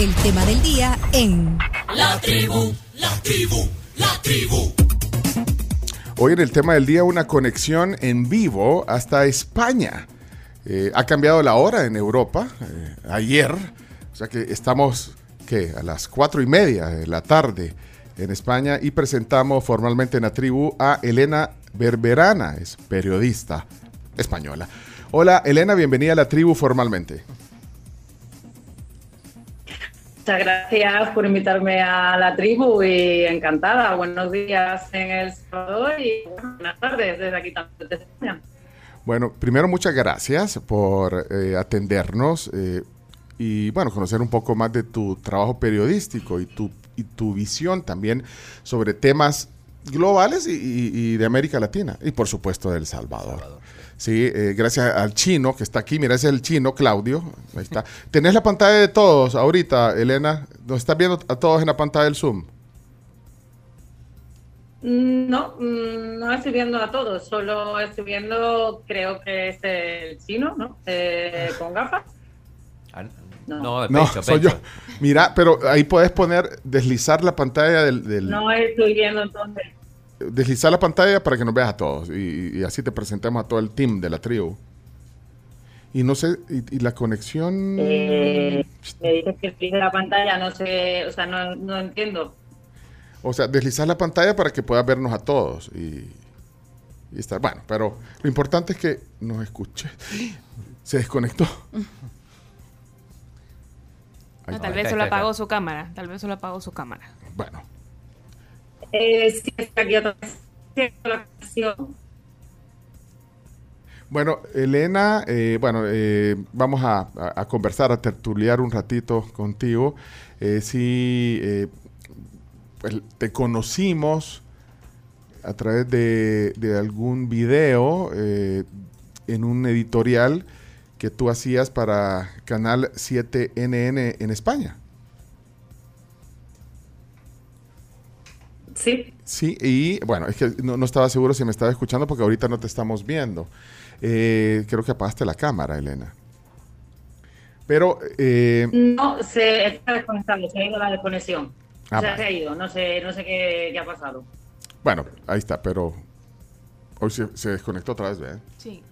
el tema del día en La tribu, la tribu, la tribu. Hoy en el tema del día una conexión en vivo hasta España. Eh, ha cambiado la hora en Europa eh, ayer, o sea que estamos ¿qué? a las cuatro y media de la tarde en España y presentamos formalmente en la tribu a Elena Berberana, es periodista española. Hola Elena, bienvenida a la tribu formalmente. Muchas gracias por invitarme a la tribu y encantada. Buenos días en El Salvador y buenas tardes desde aquí también. Bueno, primero muchas gracias por eh, atendernos eh, y bueno, conocer un poco más de tu trabajo periodístico y tu, y tu visión también sobre temas globales y, y- y de América Latina y por supuesto de El Salvador. Sí, eh, gracias al chino que está aquí. Mira, ese es el chino, Claudio. Ahí está. Tenés la pantalla de todos ahorita, Elena. Nos estás viendo a todos en la pantalla del Zoom. No, mm, no estoy viendo a todos, solo estoy viendo, creo que es el chino, ¿no? Eh, con gafas. Ah, No. No, No, soy yo. Mira, pero ahí puedes poner, deslizar la pantalla del, del- No estoy viendo entonces. Deslizar la pantalla para que nos veas a todos y, y así te presentamos a todo el team de la tribu. Y no sé, y, y la conexión... Eh, me dices que estoy la pantalla, no sé, o sea, no, no entiendo. O sea, deslizar la pantalla para que puedas vernos a todos y, y estar... Bueno, pero lo importante es que nos escuche. Se desconectó. No, tal vez solo apagó su cámara. Tal vez solo apagó su cámara. Bueno, Eh. Bueno, Elena, eh, bueno, eh, vamos a, conversar, a tertuliar un ratito contigo. Eh, sí, eh, pues, te conocimos a través de, de algún video en un editorial que tú hacías para Canal 7NN en España. Sí, Sí, y bueno, es que no, no estaba seguro si me estaba escuchando porque ahorita no te estamos viendo. Eh, creo que apagaste la cámara, Elena. Pero, eh, no, se está desconectando, se ha ido la desconexión. Ah, o sea, vale. se ha ido, no sé, no sé qué, qué ha pasado. bueno, ahí está, pero hoy se, se desconectó otra vez, ¿verdad? Sí.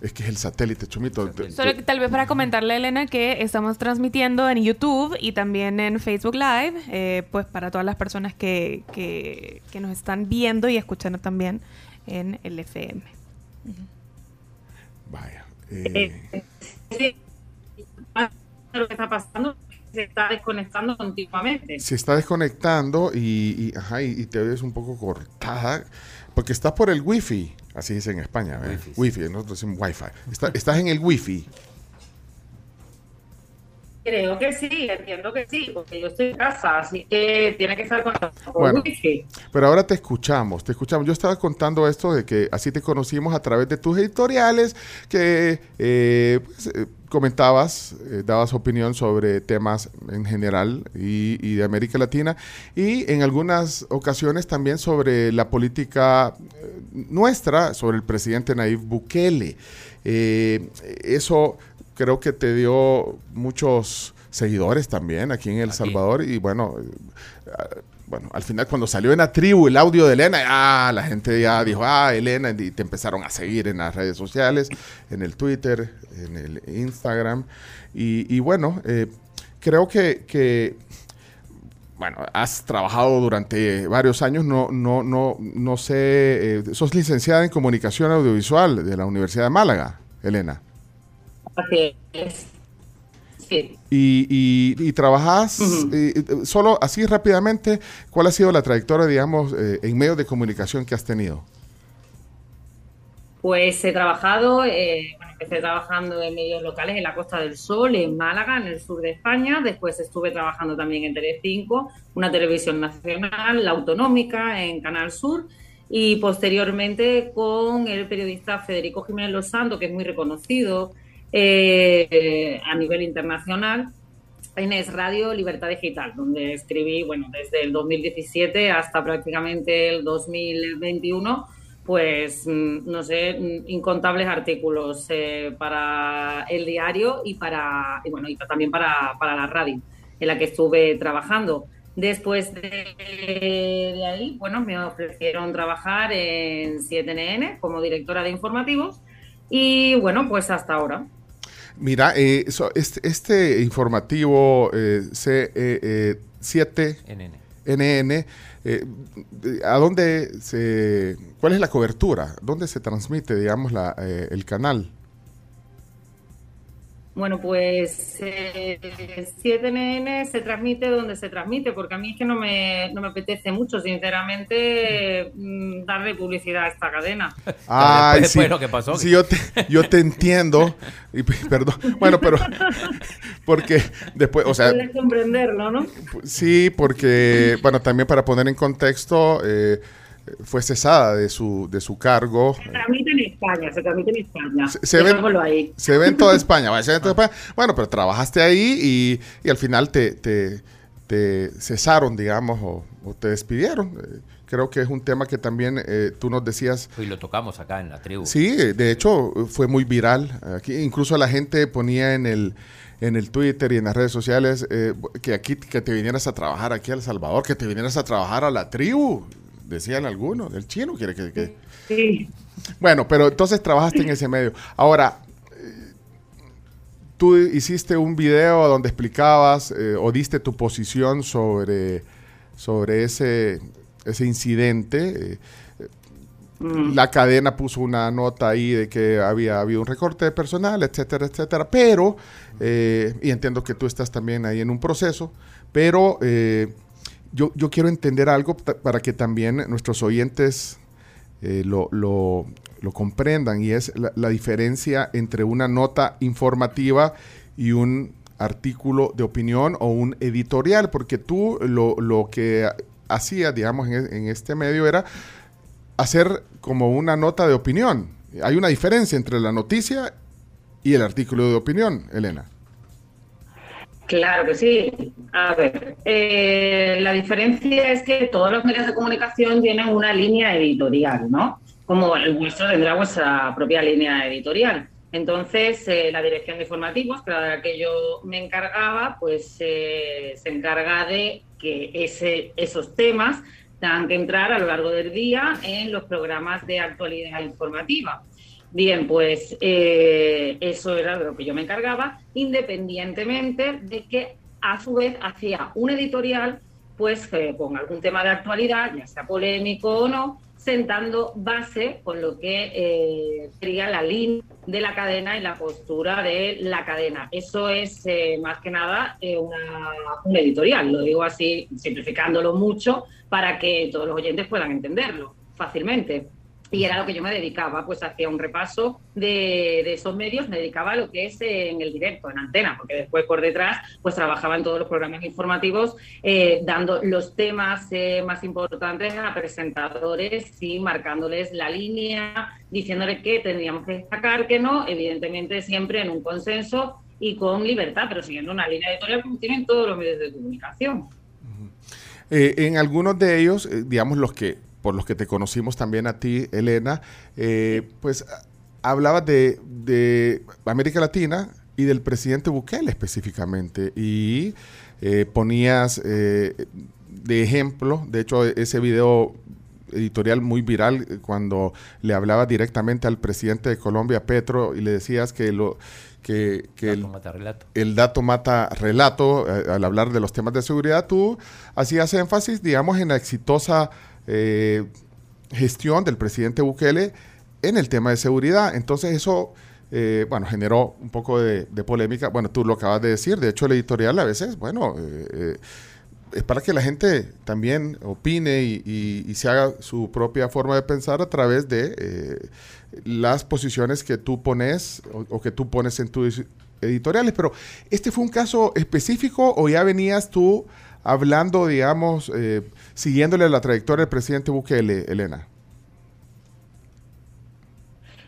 Es que es el satélite, Chumito. Te- Solo que tal vez para comentarle a Elena que estamos transmitiendo en YouTube y también en Facebook Live, eh, pues para todas las personas que, que, que nos están viendo y escuchando también en el FM. Vaya. eh, Eh, sí, lo que está pasando es que se está desconectando continuamente. se está desconectando y, y, ajá, y, y te ves un poco cortada porque estás por el wifi, así dice en España, ¿verdad? Wifi, sí. Wifi, nosotros decimos wifi. Está- estás en el wifi. Creo que sí, entiendo que sí, porque yo estoy en casa, así que tiene que estar conectado por Bueno. wifi. Pero ahora te escuchamos, te escuchamos. Yo estaba contando esto de que así te conocimos a través de tus editoriales, que eh, pues, eh, comentabas, eh, dabas opinión sobre temas en general y, y de América Latina, y en algunas ocasiones también sobre la política eh, nuestra, sobre el presidente Nayib Bukele. Eh, eso creo que te dio muchos seguidores también aquí en El Aquí. Salvador y bueno, bueno, al final cuando salió en la tribu el audio de Elena, ah, la gente ya dijo, ah, Elena, y te empezaron a seguir en las redes sociales, en el Twitter, en el Instagram. Y, y bueno, eh, creo que, que, bueno, has trabajado durante varios años, no, no, no, no sé, eh, sos licenciada en comunicación audiovisual de la Universidad de Málaga, Elena. Así es. Sí. Y, y, y trabajas eh, eh, solo así rápidamente, ¿cuál ha sido la trayectoria, digamos, eh, en medios de comunicación que has tenido? Pues he trabajado, eh, bueno, empecé trabajando en medios locales en la Costa del Sol, en Málaga, en el sur de España. Después estuve trabajando también en Telecinco, una televisión nacional, la autonómica, en Canal Sur. Y posteriormente con el periodista Federico Jiménez Los Santos, que es muy reconocido eh, a nivel internacional, en Es Radio Libertad Digital, donde escribí, bueno, desde el 2017 hasta prácticamente el 2021 pues, mm, no sé, mm, incontables artículos eh, para el diario y, para, bueno, y también para, para la radio en la que estuve trabajando. Después de, ahí, bueno, me ofrecieron trabajar en 7NN como directora de informativos y bueno, pues hasta ahora. Mira, eh, este, este, informativo eh, C7NN, eh, eh, ¿a dónde se, cuál es la cobertura? ¿Dónde se transmite, digamos, la, el canal? Bueno, pues eh, 7NN se transmite donde se transmite, porque a mí es que no me, no me apetece mucho, sinceramente, mm, darle publicidad a esta cadena. Ay, sí, lo que pasó. Sí, yo te, yo te entiendo, y, perdón, bueno, pero porque después, o sea... comprenderlo, ¿no? Sí, porque, bueno, también para poner en contexto... Eh, fue cesada de su, de su cargo. Se transmite en España, se transmite en España. Se, se, ve, se ve, en toda España. Bueno, pero trabajaste ahí y, y al final te, te, te, cesaron, digamos, o, te despidieron. Eh, creo que es un tema que también eh, tú nos decías. Y lo tocamos acá en la tribu. Sí, de hecho fue muy viral. Aquí incluso la gente ponía en el en el Twitter y en las redes sociales eh, que aquí que te vinieras a trabajar aquí a El Salvador, que te vinieras a trabajar a la tribu decían algunos. El chino quiere que, Sí. Bueno, pero entonces trabajaste en ese medio. Ahora, eh, tú hiciste un video donde explicabas eh, o diste tu posición sobre, sobre ese, ese incidente. Eh, mm. La cadena puso una nota ahí de que había habido un recorte de personal, etcétera, etcétera. Pero, y entiendo que tú estás también ahí en un proceso, pero yo, yo quiero entender algo para que también nuestros oyentes eh, lo, lo, comprendan y es la, diferencia entre una nota informativa y un artículo de opinión o un editorial, porque tú lo, lo que hacías, digamos, en, en, este medio era hacer como una nota de opinión. Hay una diferencia entre la noticia y el artículo de opinión, Elena. Claro que sí. A ver, eh, la diferencia es que todos los medios de comunicación tienen una línea editorial, ¿no? Como el vuestro tendrá vuestra propia línea editorial. Entonces, eh, la dirección de informativos, que la que yo me encargaba, pues eh, se encarga de que ese, esos temas tengan que entrar a lo largo del día en los programas de actualidad informativa. Bien, pues eh, eso era lo que yo me encargaba, independientemente de que a su vez hacía un editorial, pues eh, con algún tema de actualidad, ya sea polémico o no, sentando base con lo que eh, sería la línea de la cadena y la postura de la cadena. Eso es más que nada un editorial, lo digo así, simplificándolo mucho, para que todos los oyentes puedan entenderlo fácilmente y era lo que yo me dedicaba, pues hacía un repaso de, esos medios, me dedicaba a lo que es en el directo, en antena, porque después por detrás pues trabajaba en todos los programas informativos eh, dando los temas eh, más importantes a presentadores y marcándoles la línea, diciéndoles qué tendríamos que destacar, que no, evidentemente siempre en un consenso y con libertad, pero siguiendo una línea editorial como tienen todos los medios de comunicación. Eh, en algunos de ellos, digamos los que por los que te conocimos también a ti, Elena, eh, pues hablabas de, América Latina y del presidente Bukele específicamente. Y eh, ponías eh, de ejemplo, de hecho, ese video editorial muy viral cuando le hablabas directamente al presidente de Colombia, Petro, y le decías que lo que, el, mata relato. el, dato mata relato al hablar de los temas de seguridad, tú hacías énfasis, digamos, en la exitosa eh, gestión del presidente Bukele en el tema de seguridad. Entonces eso, eh, bueno, generó un poco de, polémica. Bueno, tú lo acabas de decir, de hecho el editorial a veces, bueno, eh, es para que la gente también opine y, se haga su propia forma de pensar a través de las posiciones que tú pones o, que tú pones en tus editoriales. Pero este fue un caso específico o ya venías tú hablando, digamos, eh, siguiéndole la trayectoria del presidente Bukele, Elena?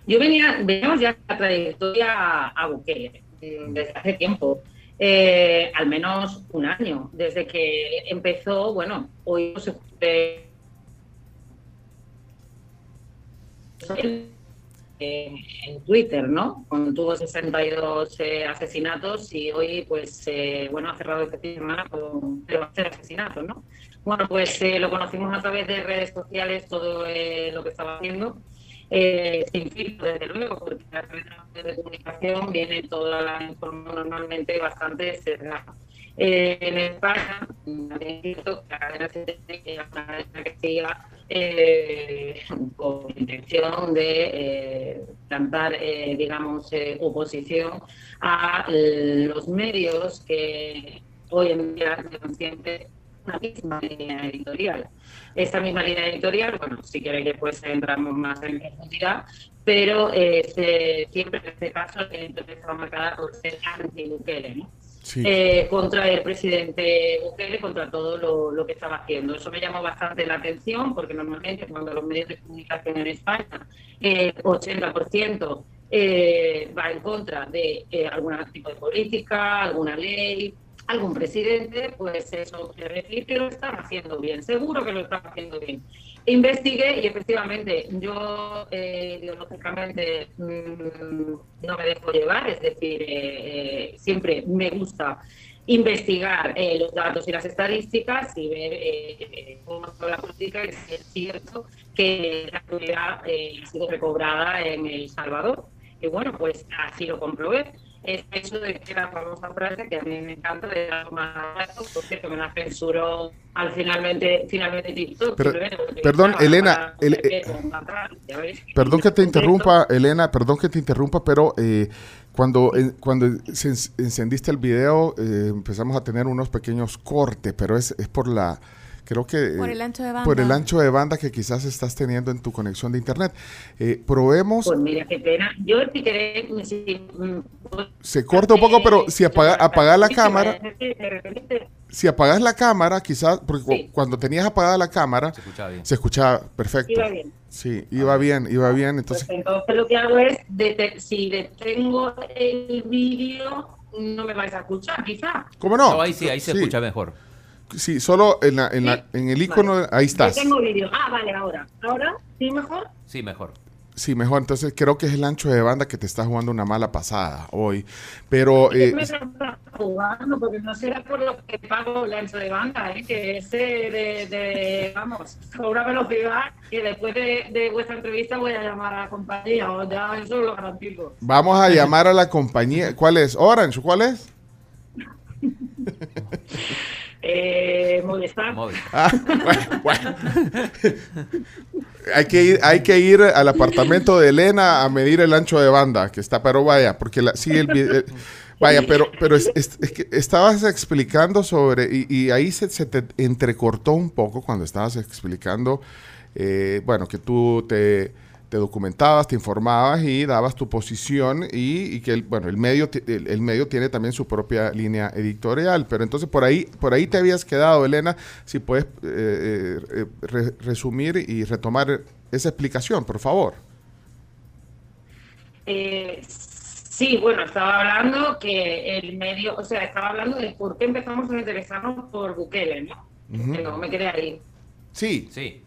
Yo venía, veníamos ya la trayectoria a Bukele mm, desde hace tiempo, eh, al menos un año, desde que empezó, bueno, hoy se en Twitter, ¿no? Cuando tuvo 62 eh, asesinatos y hoy, pues, eh, bueno, ha cerrado de semana con hacer asesinatos, ¿no? Bueno, pues eh, lo conocimos a través de redes sociales, todo lo que estaba haciendo, sin filtro, desde luego, porque a través de comunicación viene toda la información normalmente bastante cerrada. En España, también visto que la se siga eh, con intención de eh, plantar, eh, digamos, eh, oposición a los medios que hoy en día llevan siempre una misma línea editorial. Esta misma línea editorial, bueno, si quieren que pues entramos más en profundidad, pero siempre en este caso va marcada por ser anti-Bukele, ¿no? Eh, contra el presidente Bukele, contra todo lo, que estaba haciendo. Eso me llamó bastante la atención porque normalmente cuando los medios de comunicación en España, el 80% eh, va en contra de eh, algún tipo de política, alguna ley, algún presidente, pues eso quiere decir que lo están haciendo bien, seguro que lo están haciendo bien. Investigué y efectivamente yo eh, ideológicamente mm, no me dejo llevar, es decir, eh, eh, siempre me gusta investigar los datos y las estadísticas y ver cómo está la política y si es cierto que la seguridad ha sido recobrada en El Salvador. Y bueno, pues así lo comprobé es eso de que la famosa frase que a mí me encanta de más porque me la censuró al finalmente finalmente TikTok. perdón, Elena, perdón que te interrumpa, Elena, perdón que te interrumpa, pero eh, cuando, cuando encendiste el video eh, empezamos a tener unos pequeños cortes, pero es, es por la creo que por el ancho de banda, por el ancho de banda que quizás estás teniendo en tu conexión de internet. Eh, probemos. Pues mira qué pena. Yo si querés, mm, se corta un poco, pero si apaga, apagas la cámara, si apagas la cámara, quizás porque cuando tenías apagada la cámara, se escuchaba bien. Se escuchaba perfecto. Iba bien. Sí, iba bien, iba bien. Pues entonces, entonces lo que hago es, si detengo el vídeo, no me vais a escuchar, quizás. ¿Cómo no? no ahí sí, ahí se escucha mejor. Sí, solo en, la, en, la, en el icono, ahí estás. Vídeo. Ah, vale, ahora. ¿Ahora? ¿Sí mejor? Sí, mejor. Sí, mejor. Entonces creo que es el ancho de banda que te está jugando una mala pasada hoy. Pero. Eh, me está jugando porque no será por lo que pago el ancho de banda, ¿eh? que ese de, de vamos, una velocidad que después de, de, vuestra entrevista voy a llamar a la compañía. O ya eso lo garantizo. Vamos a llamar a la compañía. ¿Cuál es? Orange, ¿cuál es? Eh, ah, bueno, hay, que ir, hay que ir al apartamento de Elena a medir el ancho de banda que está, pero vaya, porque la, sí, el, eh, vaya, pero, pero es, que estabas explicando sobre, y, ahí se, se, te entrecortó un poco cuando estabas explicando, eh, bueno, que tú te te documentabas, te informabas y dabas tu posición y, que el, bueno, el medio, el, medio tiene también su propia línea editorial. Pero entonces por ahí, por ahí te habías quedado, Elena, si puedes eh, eh, resumir y retomar esa explicación, por favor. Eh, sí, bueno, estaba hablando que el medio, o sea, estaba hablando de por qué empezamos a interesarnos por Bukele, ¿no? no me quedé ahí. Sí, sí.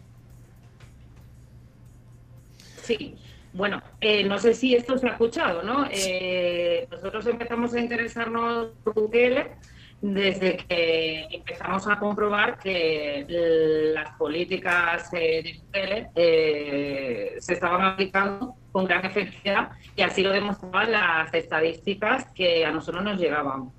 Sí, bueno, eh, no sé si esto se ha escuchado, ¿no? Eh, nosotros empezamos a interesarnos por Bukele desde que empezamos a comprobar que las políticas eh, de Bukele se estaban aplicando con gran efectividad y así lo demostraban las estadísticas que a nosotros nos llegaban.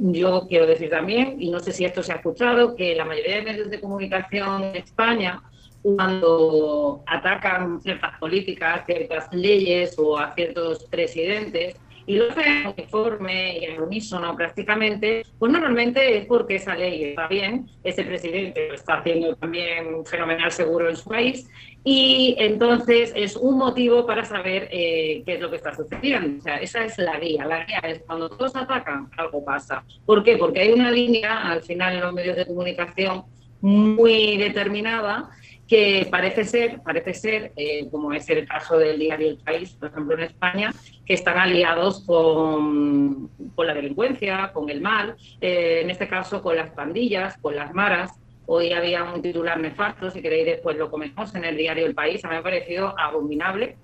yo quiero decir también, y no sé si esto se ha escuchado, que la mayoría de medios de comunicación en España cuando atacan ciertas políticas, ciertas leyes o a ciertos presidentes, y lo hacen uniforme y en unísono prácticamente, pues normalmente es porque esa ley está bien, ese presidente lo está haciendo también fenomenal seguro en su país, y entonces es un motivo para saber eh, qué es lo que está sucediendo. O sea, esa es la guía. La guía es cuando todos atacan, algo pasa. ¿Por qué? Porque hay una línea al final en los medios de comunicación muy determinada que parece ser, parece ser eh, como es el caso del diario El País, por ejemplo en España, que están aliados con, con la delincuencia, con el mal, eh, en este caso con las pandillas, con las maras, Hoy había un titular nefasto, si queréis después lo comemos en el diario El País, a mí me ha parecido abominable,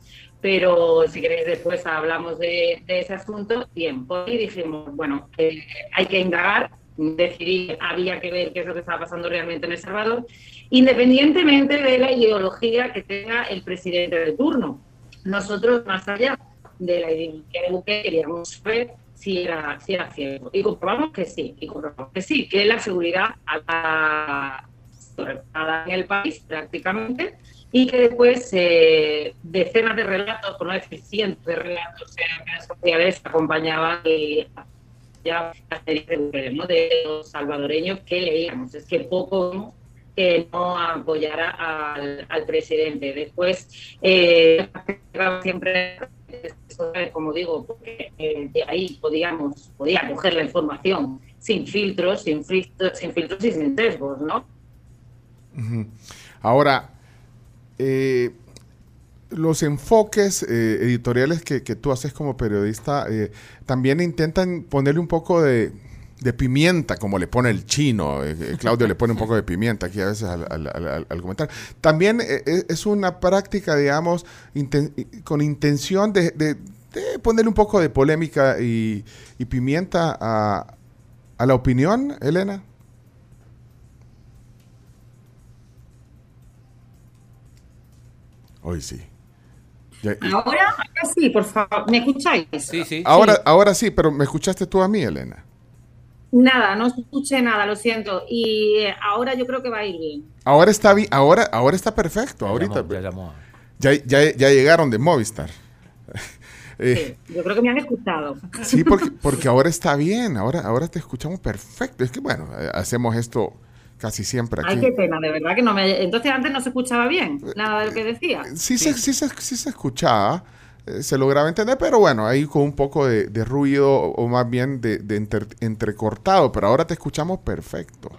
pero si queréis después hablamos de, ese asunto. Bien, hoy dijimos, bueno, eh, hay que indagar, decidir, había que ver qué es lo que estaba pasando realmente en El Salvador, independientemente de la ideología que tenga el presidente de turno. Nosotros, más allá de la ideología de Bukele, queríamos ver si era, si era cierto. Y comprobamos que sí, y comprobamos que sí, que la seguridad ha en el país prácticamente y que después eh, decenas de relatos, por no decir cientos de relatos en redes sociales acompañaban ya la serie de modelos salvadoreños que leíamos. Es que poco que no apoyara al, presidente. Después, eh, siempre como digo, porque eh, de ahí podíamos, podía coger la información sin filtros, sin filtros, sin filtros y sin sesgos, ¿no? Ahora, eh, los enfoques eh, editoriales que, tú haces como periodista también intentan ponerle un poco de, pimienta, como le pone el chino. Claudio le pone un poco de pimienta aquí a veces al, al, comentar. También es una práctica, digamos, con intención de, ponerle un poco de polémica y, pimienta a, a, la opinión, Elena? Hoy sí. ahora, sí, por favor, ¿me escucháis? Sí, sí. Ahora, ahora sí, pero ¿me escuchaste tú a mí, Elena? Nada, no escuché nada, lo siento. Y eh, ahora yo creo que va a ir bien. Ahora está bien, ahora, ahora está perfecto. ahorita. ya, ya, ya llegaron de Movistar. Eh, yo creo que me han escuchado. Sí, porque, porque ahora está bien, ahora, ahora te escuchamos perfecto. Es que bueno, eh, hacemos esto casi siempre aquí. Ay, qué pena, de verdad que no me... Entonces antes no se escuchaba bien nada de lo que decía. Sí, Se, sí, se, sí se escuchaba, se lograba entender, pero bueno, ahí con un poco de, ruido o más bien de, entrecortado, pero ahora te escuchamos perfecto.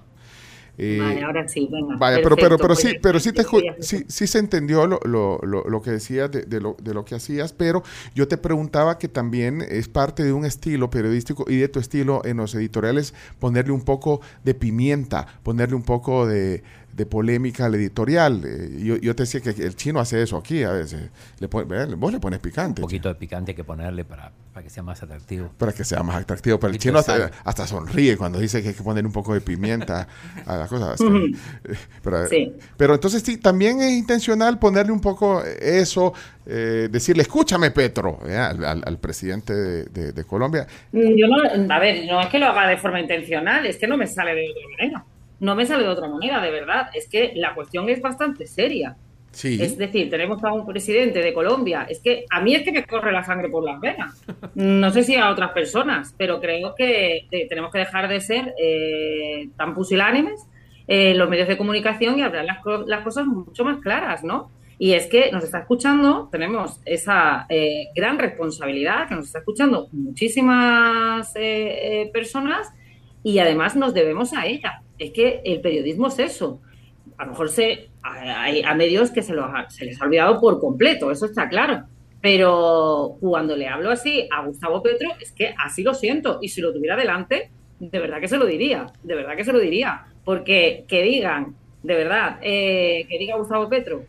Eh, vale, ahora sí, venga. Vaya, pero, pero, pero, sí, pero sí, te, sí, sí, se entendió lo, lo, lo, que decías de, de, lo, de lo que hacías, pero yo te preguntaba que también es parte de un estilo periodístico y de tu estilo en los editoriales ponerle un poco de pimienta, ponerle un poco de, de polémica al editorial. Eh, yo, yo, te decía que el chino hace eso aquí a veces. Le vos le pones picante. Un poquito de picante que ponerle para, para, que sea más atractivo. Para que sea más atractivo. Pero el chino hasta, hasta, sonríe cuando dice que hay que poner un poco de pimienta a las cosas. pero, pero, entonces sí, también es intencional ponerle un poco eso, eh, decirle, escúchame Petro, eh, al, al, presidente de, de, Colombia. Mm, yo no, a ver, no es que lo haga de forma intencional, es que no me sale de otra manera no me sale de otra manera, de verdad. Es que la cuestión es bastante seria. Sí. Es decir, tenemos a un presidente de Colombia. Es que a mí es que me corre la sangre por las venas. No sé si a otras personas, pero creo que tenemos que dejar de ser eh, tan pusilánimes en los medios de comunicación y hablar las, cosas mucho más claras, ¿no? Y es que nos está escuchando, tenemos esa eh, gran responsabilidad, que nos está escuchando muchísimas eh, personas y además nos debemos a ella. Es que el periodismo es eso. A lo mejor se, hay a medios que se, les ha olvidado por completo, eso está claro. Pero cuando le hablo así a Gustavo Petro, es que así lo siento. Y si lo tuviera delante, de verdad que se lo diría, de verdad que se lo diría. Porque que digan, de verdad, eh, que diga Gustavo Petro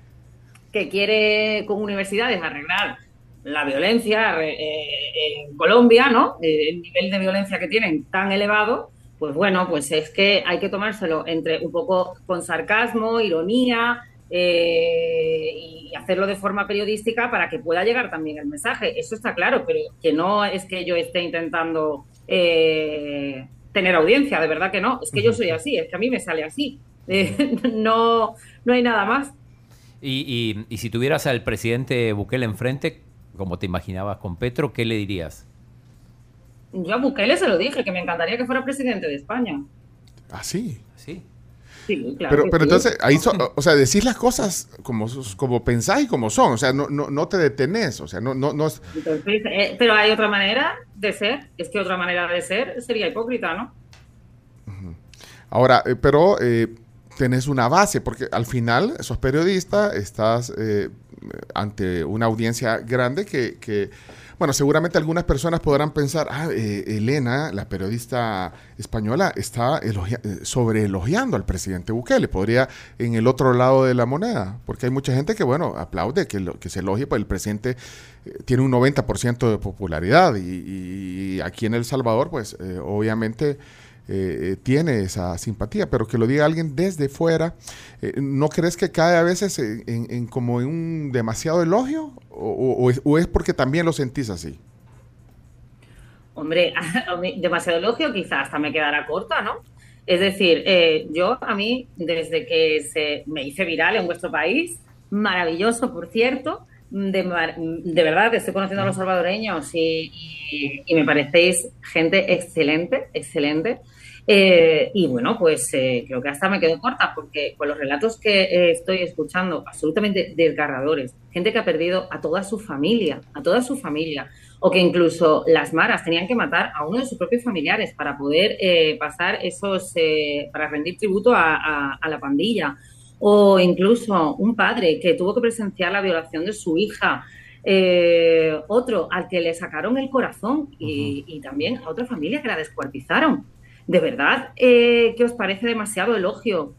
que quiere con universidades arreglar la violencia eh, en Colombia, ¿no? El nivel de violencia que tienen tan elevado, pues bueno, pues es que hay que tomárselo entre un poco con sarcasmo, ironía eh, y hacerlo de forma periodística para que pueda llegar también el mensaje. Eso está claro, pero que no es que yo esté intentando eh, tener audiencia, de verdad que no. Es que yo soy así, es que a mí me sale así. Eh, no, no hay nada más. Y, y si tuvieras al presidente Bukele enfrente, como te imaginabas con Petro, ¿qué le dirías? Yo a Bukele se lo dije, que me encantaría que fuera presidente de España. ¿Ah, sí? Sí. Sí, claro pero, pero entonces, ahí o sea, decís las cosas como, como pensáis y como son, o sea, no, no, no te detenés, o sea, no, no, no es... Eh, pero hay otra manera de ser, es que otra manera de ser sería hipócrita, ¿no? Ahora, eh, pero eh, tenés una base, porque al final sos periodista, estás ante una audiencia grande que, que, bueno, seguramente algunas personas podrán pensar, ah, eh, Elena, la periodista española, está elogia eh, sobre elogiando al presidente Bukele. Podría en el otro lado de la moneda, porque hay mucha gente que, bueno, aplaude que, lo, que se elogie, pues el presidente eh, tiene un 90% de popularidad y, aquí en El Salvador, pues eh, obviamente eh, tiene esa simpatía, pero que lo diga alguien desde fuera, eh, ¿no crees que cae a veces en, como un demasiado elogio? O, es, ¿O, es, porque también lo sentís así? Hombre, demasiado elogio quizás hasta me quedará corta, ¿no? Es decir, eh, yo a mí, desde que se me hice viral en vuestro país, maravilloso, por cierto, de, verdad, estoy conociendo a los salvadoreños y, me parecéis gente excelente, excelente. Eh, y bueno, pues eh, creo que hasta me quedo corta porque con los relatos que eh, estoy escuchando, absolutamente desgarradores, gente que ha perdido a toda su familia, a toda su familia, o que incluso las maras tenían que matar a uno de sus propios familiares para poder eh, pasar esos, para rendir tributo a, a, a la pandilla, o incluso un padre que tuvo que presenciar la violación de su hija. Eh, otro al que le sacaron el corazón y, uh -huh. y, también a otra familia que la descuartizaron. ¿De verdad eh, que os parece demasiado elogio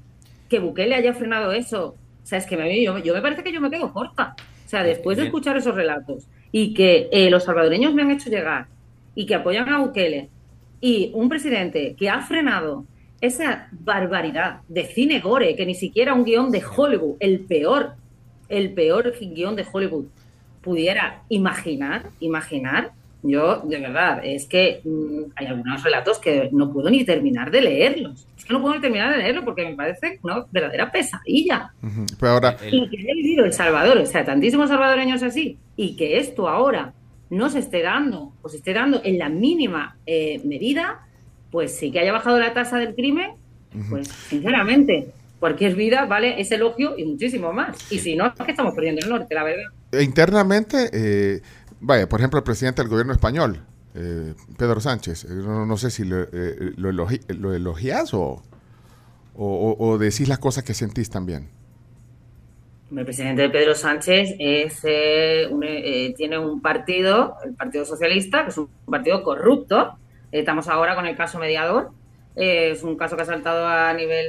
que Bukele haya frenado eso? O sea, es que me, yo, yo me parece que yo me quedo corta. O sea, después de escuchar esos relatos y que eh, los salvadoreños me han hecho llegar y que apoyan a Bukele y un presidente que ha frenado esa barbaridad de cine gore, que ni siquiera un guion de Hollywood, el peor, el peor guion de Hollywood, pudiera imaginar, imaginar, yo, de verdad, es que mmm, hay algunos relatos que no puedo ni terminar de leerlos. Es que no puedo ni terminar de leerlos porque me parece una verdadera pesadilla. Uh -huh. Pero ahora... Y que haya vivido El Salvador, o sea, tantísimos salvadoreños así, y que esto ahora no se esté dando, o se esté dando en la mínima eh, medida, pues sí que haya bajado la tasa del crimen, uh -huh. pues sinceramente, cualquier vida vale ese elogio y muchísimo más. Y si no, es que estamos perdiendo el norte, la verdad. Internamente, eh, vaya, por ejemplo, el presidente del gobierno español, eh, Pedro Sánchez, eh, no, no, sé si lo, eh, lo, elogi, lo elogias o, o, decís las cosas que sentís también. El presidente Pedro Sánchez eh, un, tiene un partido, el Partido Socialista, que es un partido corrupto. Estamos ahora con el caso mediador. es un caso que ha saltado a nivel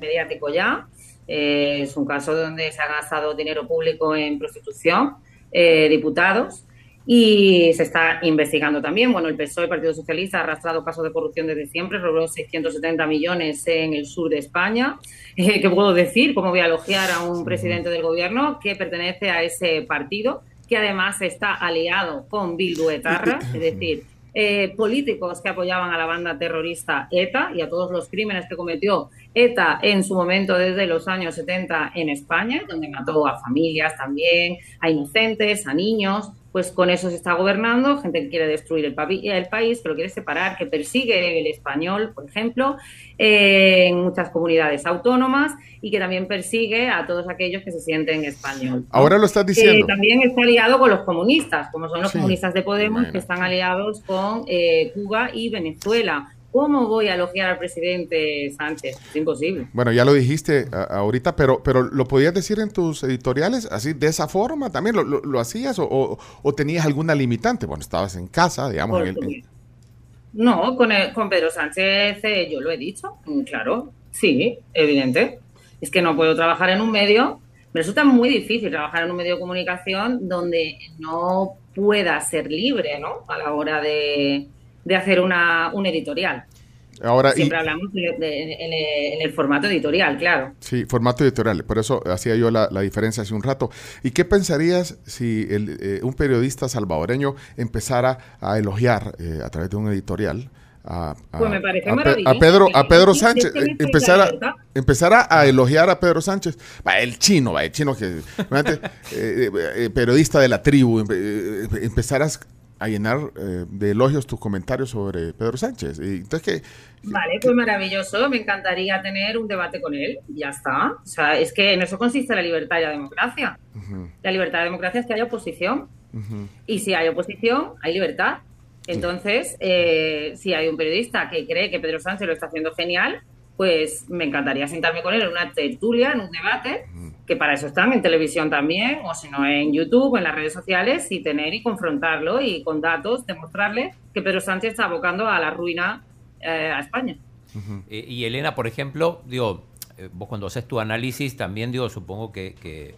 mediático ya. es un caso donde se ha gastado dinero público en prostitución eh, diputados y se está investigando también. Bueno, el PSOE, el Partido Socialista, ha arrastrado casos de corrupción desde siempre, robó 670 millones en el sur de España. Eh, ¿Qué puedo decir? ¿Cómo voy a elogiar a un presidente del gobierno que pertenece a ese partido, que además está aliado con Bildu Etarra, es decir, eh, políticos que apoyaban a la banda terrorista ETA y a todos los crímenes que cometió ETA en su momento desde los años 70 en España, donde mató a familias también, a inocentes, a niños, pues con eso se está gobernando, gente que quiere destruir el, el país, que lo quiere separar, que persigue el español, por ejemplo, eh, en muchas comunidades autónomas y que también persigue a todos aquellos que se sienten español. Ahora lo estás diciendo. Eh, también está aliado con los comunistas, como son los sí. comunistas de Podemos, bueno. que están aliados con eh, Cuba y Venezuela ¿Cómo voy a elogiar al presidente Sánchez? Es imposible. Bueno, ya lo dijiste ahorita, pero, pero ¿lo podías decir en tus editoriales así, de esa forma también? ¿Lo, lo, lo hacías o, o, o, tenías alguna limitante? Bueno, estabas en casa, digamos. En el, No, con, el, con Pedro Sánchez eh, yo lo he dicho, mm, claro, sí, evidente. Es que no puedo trabajar en un medio, me resulta muy difícil trabajar en un medio de comunicación donde no pueda ser libre, ¿no? A la hora de de hacer una, un editorial. Ahora, Siempre y, hablamos de, de, en, el, en, el, formato editorial, claro. Sí, formato editorial. Por eso hacía yo la, la diferencia hace un rato. ¿Y qué pensarías si el, eh, un periodista salvadoreño empezara a elogiar eh, a través de un editorial? A, a, pues me parece a, maravilloso. a Pedro, a Pedro Sánchez, eh, empezara, empezara a elogiar a Pedro Sánchez, va, el chino, va, el chino que, eh, periodista de la tribu, empezaras a llenar eh, de elogios tus comentarios sobre Pedro Sánchez. Y entonces que, vale, pues maravilloso. Me encantaría tener un debate con él. Ya está. O sea, es que en eso consiste la libertad y la democracia. Uh -huh. La libertad y la democracia es que haya oposición. Uh -huh. Y si hay oposición, hay libertad. Entonces, eh, si hay un periodista que cree que Pedro Sánchez lo está haciendo genial, pues me encantaría sentarme con él en una tertulia, en un debate, que para eso están en televisión también, o si no en YouTube, en las redes sociales, y tener y confrontarlo y con datos demostrarle que Pedro Sánchez está abocando a la ruina eh, a España. Y Elena, por ejemplo, digo, eh, vos cuando haces tu análisis también, digo, supongo que, que,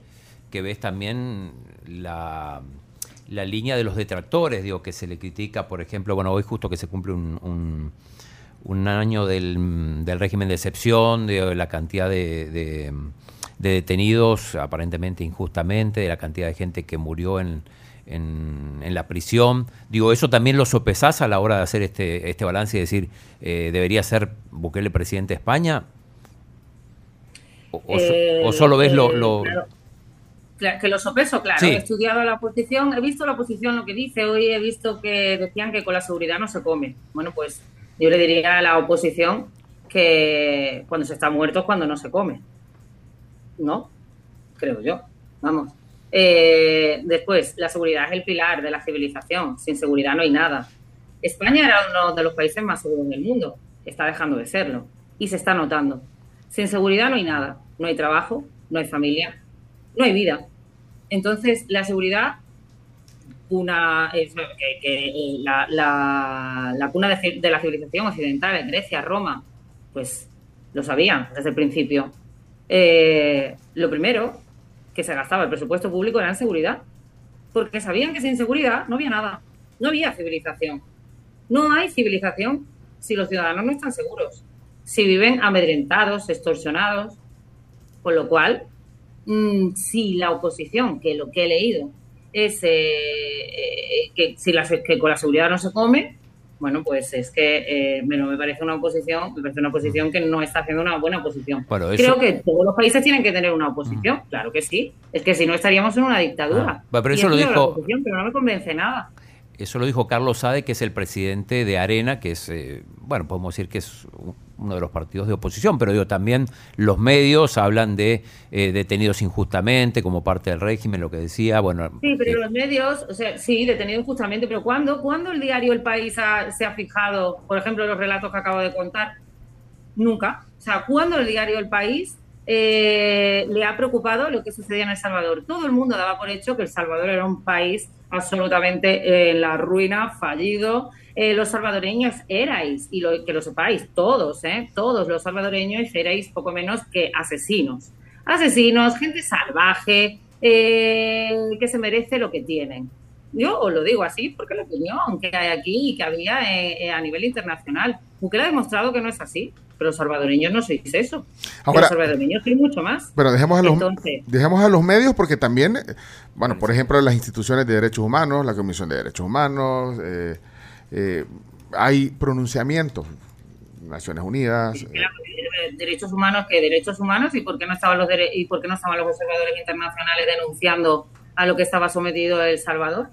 que ves también la, la, línea de los detractores, digo, que se le critica, por ejemplo, bueno, hoy justo que se cumple un, un, un año del, del, régimen de excepción, de la cantidad de, de, de, detenidos, aparentemente injustamente, de la cantidad de gente que murió en, en, en, la prisión. Digo, ¿eso también lo sopesás a la hora de hacer este, este balance y decir, eh, ¿debería ser Bukele presidente de España? ¿O, eh, o solo ves lo...? lo... Claro. Que lo sopeso, claro. Sí. He estudiado la oposición, he visto la oposición lo que dice. Hoy he visto que decían que con la seguridad no se come. Bueno, pues yo le diría a la oposición que cuando se está muerto es cuando no se come. ¿No? Creo yo. Vamos. Eh, después, la seguridad es el pilar de la civilización. Sin seguridad no hay nada. España era uno de los países más seguros del mundo. Está dejando de serlo. Y se está notando. Sin seguridad no hay nada. No hay trabajo, no hay familia, no hay vida. Entonces, la seguridad, una, es, que, que la, la, cuna de, de, la civilización occidental, en Grecia, Roma, pues lo sabían desde el principio. Eh, lo primero que se gastaba el presupuesto público era en seguridad, porque sabían que sin seguridad no había nada, no había civilización. No hay civilización si los ciudadanos no están seguros, si viven amedrentados, extorsionados, con lo cual mmm, si la oposición, que lo que he leído es eh, que si la, que con la seguridad no se come, bueno, pues es que eh, me, me, parece una oposición, me parece una oposición que no está haciendo una buena oposición. Bueno, eso... Creo que todos los países tienen que tener una oposición, mm. claro que sí. Es que si no estaríamos en una dictadura. Ah, pero eso lo dijo. pero no me convence nada. Eso lo dijo Carlos Sade, que es el presidente de Arena, que es, eh, bueno, podemos decir que es uno de los partidos de oposición, pero digo, también los medios hablan de eh, detenidos injustamente como parte del régimen, lo que decía, bueno... Sí, pero eh, los medios, o sea, sí, detenidos injustamente, pero ¿cuándo, ¿cuándo el diario El País ha, se ha fijado, por ejemplo, los relatos que acabo de contar? Nunca. O sea, ¿cuándo el diario El País eh, le ha preocupado lo que sucedía en El Salvador? Todo el mundo daba por hecho que El Salvador era un país absolutamente en la ruina, fallido, eh, los salvadoreños erais, y que lo sepáis, todos, ¿eh? todos los salvadoreños erais poco menos que asesinos. Asesinos, gente salvaje, eh, que se merece lo que tienen. Yo os lo digo así porque la opinión que hay aquí y que había eh, a nivel internacional. Bukele ha demostrado que no es así, pero los salvadoreños no sois eso. Ahora, los salvadoreños sois mucho más. Bueno, dejemos a, los, Entonces, dejemos a los medios porque también, bueno, por ejemplo, las instituciones de derechos humanos, la Comisión de Derechos Humanos, eh, eh, hay pronunciamientos, Naciones Unidas. Sí, derechos humanos, que derechos humanos y por qué no estaban los y por qué no estaban los observadores internacionales denunciando a lo que estaba sometido El Salvador,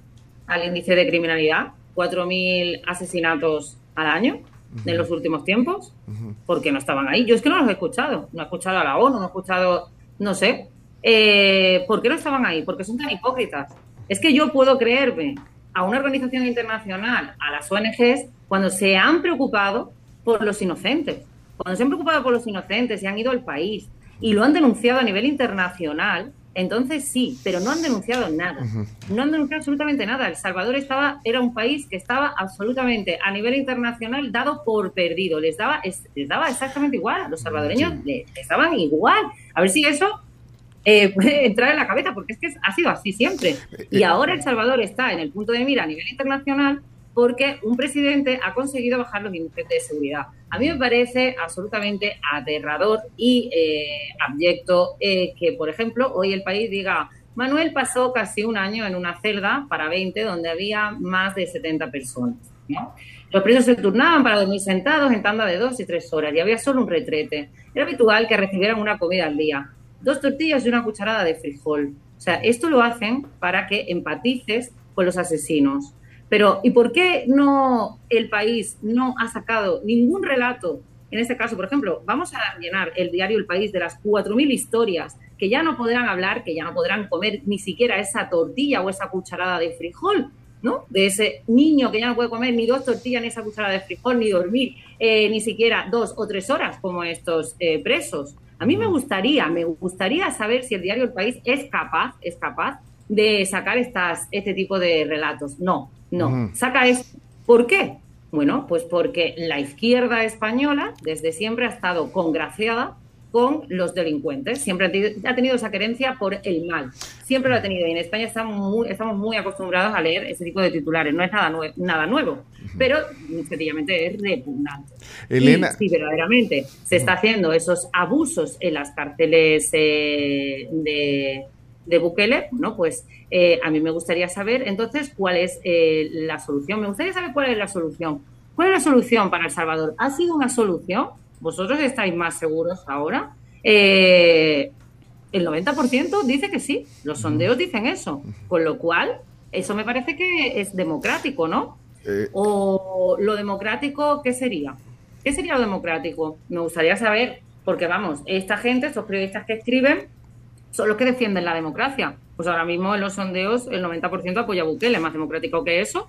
al índice de criminalidad, 4.000 asesinatos al año uh -huh. en los últimos tiempos, uh -huh. ¿por qué no estaban ahí? Yo es que no los he escuchado, no he escuchado a la ONU, no he escuchado, no sé, eh, ¿por qué no estaban ahí? Porque son tan hipócritas. Es que yo puedo creerme a una organización internacional, a las ONGs, cuando se han preocupado por los inocentes. Cuando se han preocupado por los inocentes y han ido al país y lo han denunciado a nivel internacional, entonces sí, pero no han denunciado nada. No han denunciado absolutamente nada. El Salvador estaba, era un país que estaba absolutamente a nivel internacional dado por perdido. Les daba, les daba exactamente igual. A los salvadoreños les, les daban igual. A ver si eso eh, puede entrar en la cabeza, porque es que ha sido así siempre. Y ahora El Salvador está en el punto de mira a nivel internacional porque un presidente ha conseguido bajar los índices de seguridad. A mí me parece absolutamente aterrador y eh, abyecto eh, que, por ejemplo, hoy el país diga, Manuel pasó casi un año en una celda para 20 donde había más de 70 personas. ¿no? Los presos se turnaban para dormir sentados en tanda de dos y tres horas y había solo un retrete. Era habitual que recibieran una comida al día dos tortillas y una cucharada de frijol. O sea, esto lo hacen para que empatices con los asesinos. Pero, ¿y por qué no el país no ha sacado ningún relato? En este caso, por ejemplo, vamos a llenar el diario El País de las 4.000 historias que ya no podrán hablar, que ya no podrán comer ni siquiera esa tortilla o esa cucharada de frijol, ¿no? De ese niño que ya no puede comer ni dos tortillas, ni esa cuchara de frijol, ni dormir, eh, ni siquiera dos o tres horas como estos eh, presos. A mí me gustaría, me gustaría saber si el diario El País es capaz, es capaz de sacar estas, este tipo de relatos. No, no. Saca esto. ¿Por qué? Bueno, pues porque la izquierda española desde siempre ha estado congraciada con los delincuentes. Siempre ha tenido, ha tenido esa querencia por el mal. Siempre lo ha tenido. Y en España estamos muy, estamos muy acostumbrados a leer ese tipo de titulares. No es nada, nue- nada nuevo, pero sencillamente es repugnante. Elena- Y si verdaderamente se está haciendo esos abusos en las cárceles eh, de, de Bukele, ¿no? Pues eh, a mí me gustaría saber entonces cuál es eh, la solución. Me gustaría saber cuál es la solución. ¿Cuál es la solución para El Salvador? ¿Ha sido una solución? ¿Vosotros estáis más seguros ahora? Eh, el 90% dice que sí. Los sondeos dicen eso. Con lo cual, eso me parece que es democrático, ¿no? Eh, ¿O lo democrático qué sería? ¿Qué sería lo democrático? Me gustaría saber, porque vamos, esta gente, estos periodistas que escriben, son los que defienden la democracia. Pues ahora mismo en los sondeos el 90% apoya a Bukele, más democrático que eso.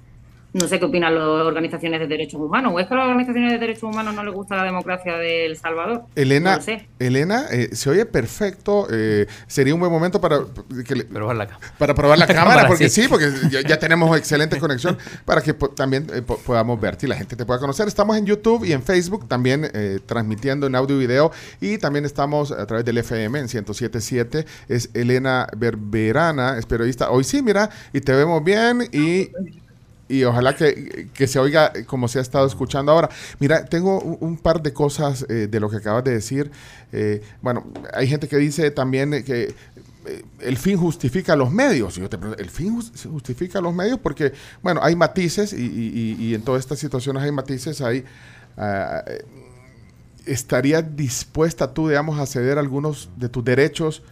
No sé qué opinan las organizaciones de derechos humanos. ¿O es que a las organizaciones de derechos humanos no les gusta la democracia de El Salvador? Elena, No lo sé. Elena eh, se oye perfecto. eh, sería un buen momento para, que le- Pero la para probar la cámara, cámara, porque sí. sí, porque ya, ya tenemos excelente conexión para que po- también eh, po- podamos verte y la gente te pueda conocer. Estamos en YouTube y en Facebook también eh, transmitiendo en audio y video y también estamos a través del FM en 1077. Es Elena Berberana, es periodista. Hoy sí, mira, y te vemos bien y y ojalá que, que se oiga como se ha estado escuchando ahora. Mira, tengo un, par de cosas eh, de lo que acabas de decir. Eh, bueno, hay gente que dice también que eh, el fin justifica los medios. Yo te pregunto, ¿el fin jus- justifica los medios? Porque, bueno, hay matices y, en todas estas situaciones hay matices. Hay, eh, ¿Estarías dispuesta tú, digamos, a ceder algunos de tus derechos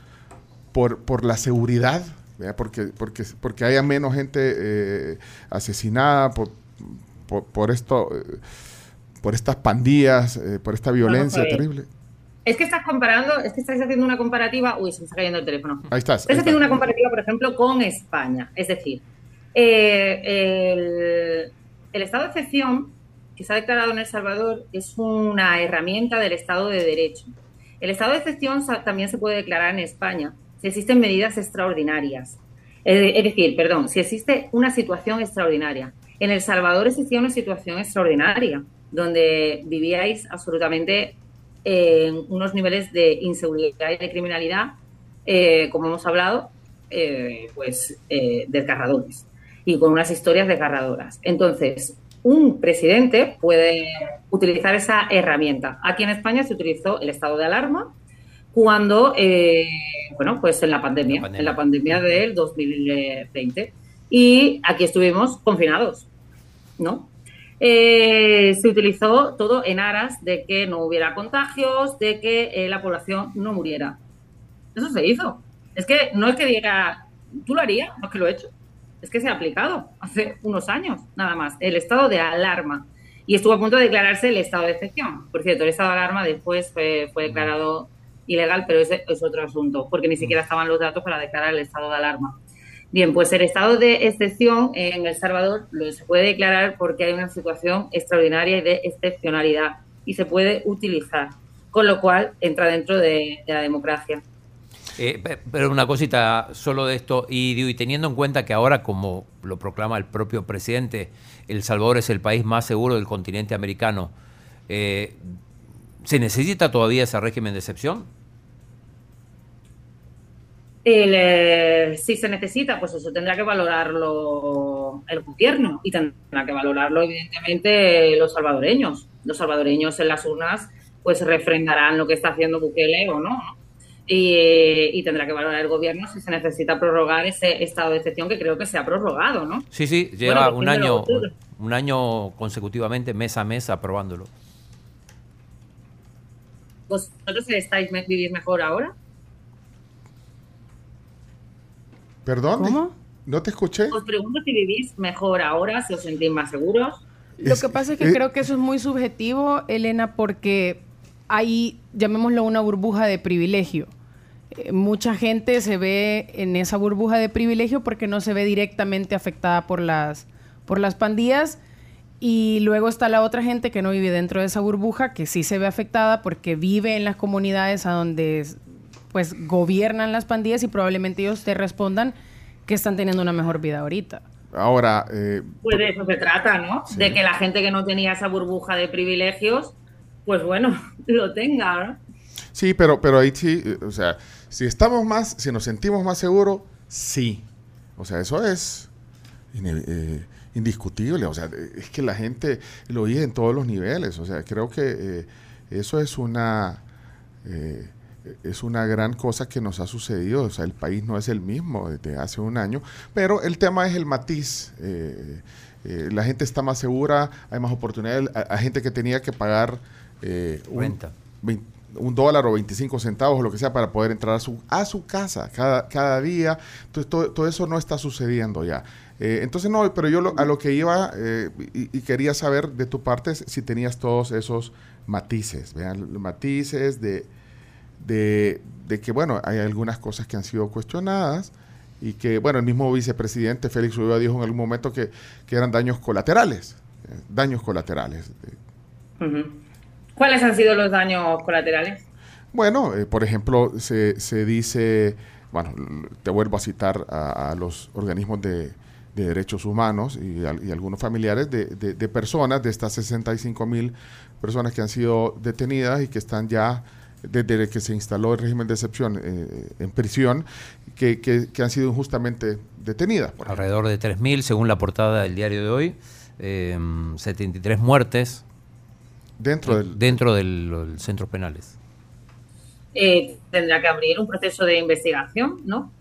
por, por la seguridad? ¿Verdad? Porque, porque, porque haya menos gente eh, asesinada por, por, por esto, eh, por estas pandillas, eh, por esta violencia terrible. Es que estás comparando, es que estáis haciendo una comparativa. Uy, se me está cayendo el teléfono. Ahí estás. Estáis ahí haciendo una estás. comparativa, por ejemplo, con España. Es decir, eh, el, el estado de excepción que se ha declarado en El Salvador es una herramienta del Estado de Derecho. El estado de excepción también se puede declarar en España si existen medidas extraordinarias. Es decir, perdón, si existe una situación extraordinaria. En El Salvador existía una situación extraordinaria, donde vivíais absolutamente en unos niveles de inseguridad y de criminalidad, eh, como hemos hablado, eh, pues eh, desgarradores y con unas historias desgarradoras. Entonces, un presidente puede utilizar esa herramienta. Aquí en España se utilizó el estado de alarma cuando, eh, bueno, pues en la pandemia, La pandemia. en la pandemia del 2020. Y aquí estuvimos confinados, ¿no? Eh, se utilizó todo en aras de que no hubiera contagios, de que eh, la población no muriera. Eso se hizo. Es que no es que diga, tú lo harías, no es que lo he hecho. Es que se ha aplicado hace unos años, nada más. El estado de alarma. Y estuvo a punto de declararse el estado de excepción. Por cierto, el estado de alarma después fue, fue declarado ilegal, pero ese es otro asunto, porque ni siquiera estaban los datos para declarar el estado de alarma. Bien, pues el estado de excepción en El Salvador lo se puede declarar porque hay una situación extraordinaria y de excepcionalidad y se puede utilizar, con lo cual entra dentro de, de la democracia. Eh, pe- pero una cosita solo de esto, y, y teniendo en cuenta que ahora, como lo proclama el propio presidente, El Salvador es el país más seguro del continente americano, eh, ¿se necesita todavía ese régimen de excepción? El, eh, si se necesita, pues eso tendrá que valorarlo el gobierno y tendrá que valorarlo, evidentemente, los salvadoreños. Los salvadoreños en las urnas pues refrendarán lo que está haciendo Bukele o no. Y, y tendrá que valorar el gobierno si se necesita prorrogar ese estado de excepción que creo que se ha prorrogado, ¿no? Sí, sí, lleva Bueno, un año, un año consecutivamente, mes a mes, aprobándolo. ¿Vosotros estáis me- vivir mejor ahora? Perdón. ¿Cómo? No te escuché. Os pregunto si vivís mejor ahora, si os sentís más seguros. Lo Es- que pasa es que eh, creo que eso es muy subjetivo, Elena, porque hay, llamémoslo una burbuja de privilegio. eh, mucha gente se ve en esa burbuja de privilegio porque no se ve directamente afectada por las, por las pandillas. Y luego está la otra gente que no vive dentro de esa burbuja, que sí se ve afectada porque vive en las comunidades a donde pues gobiernan las pandillas y probablemente ellos te respondan que están teniendo una mejor vida ahorita. Ahora... Eh, pues de eso se trata, ¿no? De que la gente que no tenía esa burbuja de privilegios, pues bueno, lo tenga, ¿no? Sí, pero, pero ahí sí, o sea, si estamos más, si nos sentimos más seguros, sí. O sea, eso es eh, indiscutible. O sea, es que la gente lo oye en todos los niveles. O sea, creo que eh, eso es una es una gran cosa que nos ha sucedido. O sea, el país no es el mismo desde hace un año, pero el tema es el matiz. la gente está más segura, hay más oportunidades. Hay, gente que tenía que pagar un dólar o 25 centavos o lo que sea para poder entrar a su, a su casa cada, cada día. Entonces, todo, eso no está sucediendo ya. Eh, entonces, no, pero yo a lo que iba eh, y, quería saber de tu parte si tenías todos esos matices, vean, matices de, de, que, bueno, hay algunas cosas que han sido cuestionadas y que, bueno, el mismo vicepresidente Félix Ulloa dijo en algún momento que, eran daños colaterales, eh, daños colaterales. ¿Cuáles han sido los daños colaterales? Bueno, por ejemplo, se, se, dice, bueno, te vuelvo a citar a, los organismos de, derechos humanos y, algunos familiares de, de, personas, de estas 65 mil personas que han sido detenidas y que están ya desde que se instaló el régimen de excepción eh, en prisión, que, que, han sido injustamente detenidas. Alrededor de 3.000, según la portada del diario de hoy, 73 eh, muertes Dentro del... Dentro de los centros penales. Eh, tendrá que abrir un proceso de investigación, ¿no?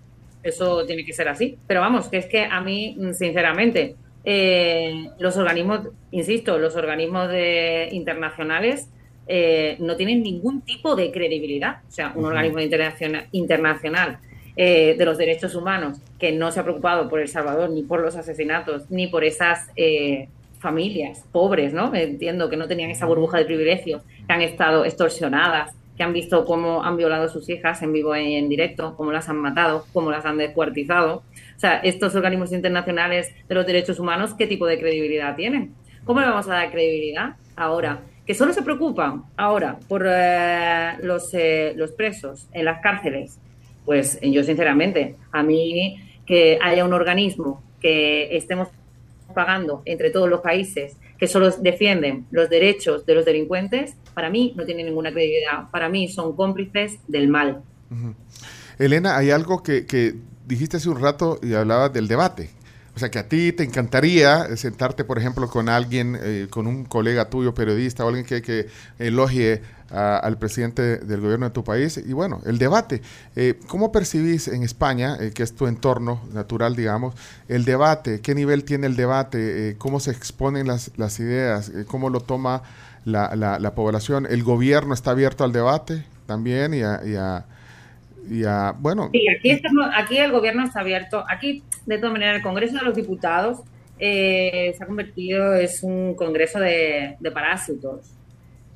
Eso tiene que ser así. Pero vamos, que es que a mí, sinceramente, eh, los organismos, insisto, los organismos de, internacionales eh, no tienen ningún tipo de credibilidad. O sea, un organismo internacional, internacional de los derechos humanos que no se ha preocupado por El Salvador, ni por los asesinatos, ni por esas familias pobres, ¿no? Entiendo que no tenían esa burbuja de privilegios, que han estado extorsionadas, que han visto cómo han violado a sus hijas en vivo y en directo, cómo las han matado, cómo las han descuartizado. O sea, estos organismos internacionales de los derechos humanos, ¿qué tipo de credibilidad tienen? ¿Cómo le vamos a dar credibilidad ahora? Que solo se preocupan ahora por eh, los, eh, los presos en las cárceles. Pues yo, sinceramente, a mí que haya un organismo que estemos pagando entre todos los países que solo defienden los derechos de los delincuentes, para mí no tiene ninguna credibilidad. Para mí son cómplices del mal. Elena, hay algo que, que dijiste hace un rato y hablabas del debate. O sea, que a ti te encantaría sentarte, por ejemplo, con alguien, eh, con un colega tuyo, periodista, o alguien que, que elogie al presidente del gobierno de tu país. Y bueno, el debate. Eh, ¿Cómo percibís en España, eh, que es tu entorno natural, digamos, el debate? ¿Qué nivel tiene el debate? ¿Cómo se exponen las, las ideas? ¿Cómo lo toma la, la, población? ¿El gobierno está abierto al debate también y a bueno. Sí, aquí, el gobierno está abierto. Aquí, de todas maneras, el Congreso de los Diputados eh, se ha convertido, es un congreso de, parásitos,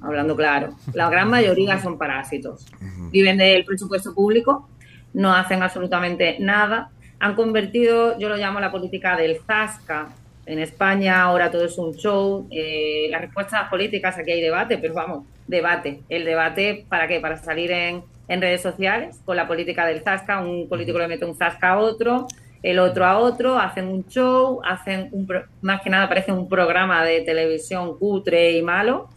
hablando claro. La gran mayoría son parásitos. Viven del presupuesto público, no hacen absolutamente nada. Han convertido, yo lo llamo la política del zasca. En España ahora todo es un show. Eh, las respuestas políticas, aquí hay debate, pero vamos, debate. El debate, ¿para qué? Para salir en en redes sociales con la política del Zasca. Un político le mete un Zasca a otro, el otro a otro, hacen un show, hacen un, más que nada parece un programa de televisión cutre y malo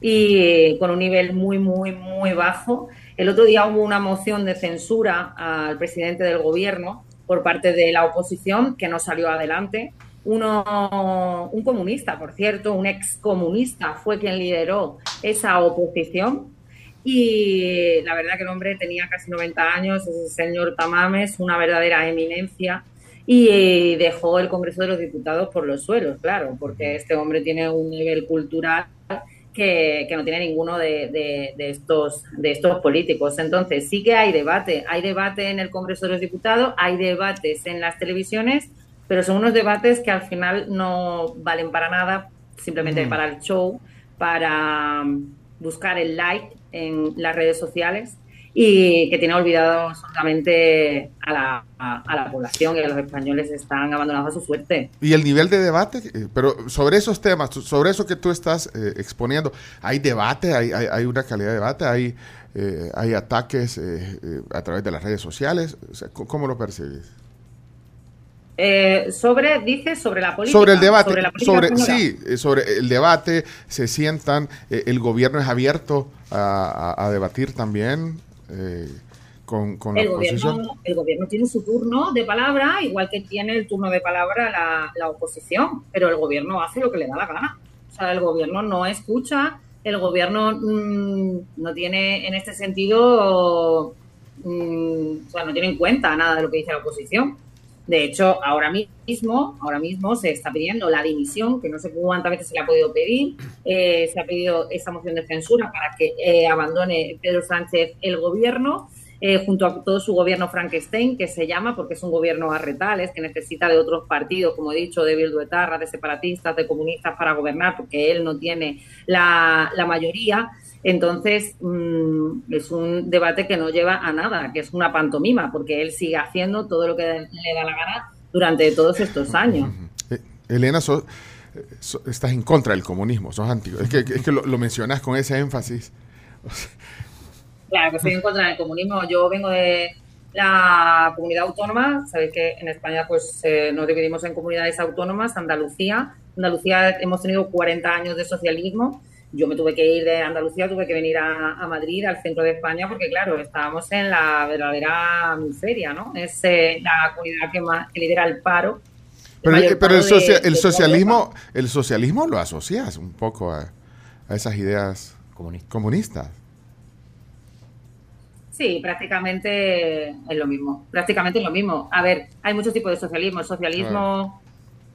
y con un nivel muy, muy, muy bajo. El otro día hubo una moción de censura al presidente del gobierno por parte de la oposición que no salió adelante. Uno, un comunista, por cierto, un ex comunista fue quien lideró esa oposición y la verdad que el hombre tenía casi 90 años, ese señor Tamames, una verdadera eminencia, y dejó el Congreso de los Diputados por los suelos, claro, porque este hombre tiene un nivel cultural que, que no tiene ninguno de, de, estos, de estos políticos. Entonces, sí que hay debate, hay debate en el Congreso de los Diputados, hay debates en las televisiones, pero son unos debates que al final no valen para nada, simplemente para el show, para buscar el like en las redes sociales y que tiene olvidado absolutamente a la, a, la población y a los españoles están abandonados a su suerte. Y el nivel de debate, eh, pero sobre esos temas, sobre eso que tú estás eh, exponiendo, ¿hay debate? ¿Hay, hay, una calidad de debate? ¿Hay, eh, hay ataques a través de las redes sociales? ¿Cómo lo percibes? Sobre, dices, sobre la política. Sobre el debate. Sobre, sí, sobre el debate, se sientan, el gobierno es abierto a, a debatir también. Eh, con, con el, gobierno, el gobierno tiene su turno de palabra, igual que tiene el turno de palabra la, la, oposición, pero el gobierno hace lo que le da la gana. O sea, el gobierno no escucha, el gobierno mm, no tiene en este sentido, mm, o sea, no tiene en cuenta nada de lo que dice la oposición. De hecho, ahora mismo, ahora mismo se está pidiendo la dimisión, que no sé cuántas veces se le ha podido pedir. Eh, se ha pedido esa moción de censura para que eh, abandone Pedro Sánchez el gobierno. Eh, junto a todo su gobierno Frankenstein, que se llama, porque es un gobierno a retales, que necesita de otros partidos, como he dicho, de Bilduetarra, de separatistas, de comunistas para gobernar, porque él no tiene la mayoría. Entonces, mm, es un debate que no lleva a nada, que es una pantomima, porque él sigue haciendo todo lo que le da la gana durante todos estos años. Eh, Elena, estás en contra del comunismo, sos antiguo. Es que, es que lo, mencionas con ese énfasis. claro, que estoy en contra del comunismo. Yo vengo de la comunidad autónoma. Sabéis que en España pues eh, nos dividimos en comunidades autónomas. Andalucía. Andalucía hemos tenido 40 años de socialismo yo me tuve que ir de Andalucía, tuve que venir a, Madrid, al centro de España, porque claro, estábamos en la verdadera miseria, ¿no? Es eh, la comunidad que, más, lidera el paro. pero, el, el, socialismo, el socialismo lo asocias un poco a, esas ideas comunistas. Sí, prácticamente es lo mismo. Prácticamente es lo mismo. A ver, hay muchos tipos de socialismo. El socialismo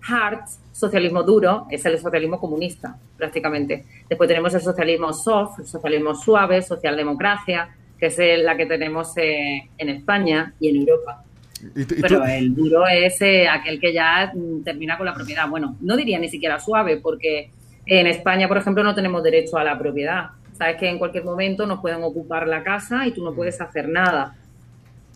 hard, socialismo duro, es el socialismo comunista, prácticamente. Después tenemos el socialismo soft, el socialismo suave, socialdemocracia, que es la que tenemos eh, en España y en Europa. Pero el duro es eh, aquel que ya mm, termina con la propiedad. Bueno, no diría ni siquiera suave, porque en España, por ejemplo, no tenemos derecho a la propiedad. Sabes que en cualquier momento nos pueden ocupar la casa y tú no puedes hacer nada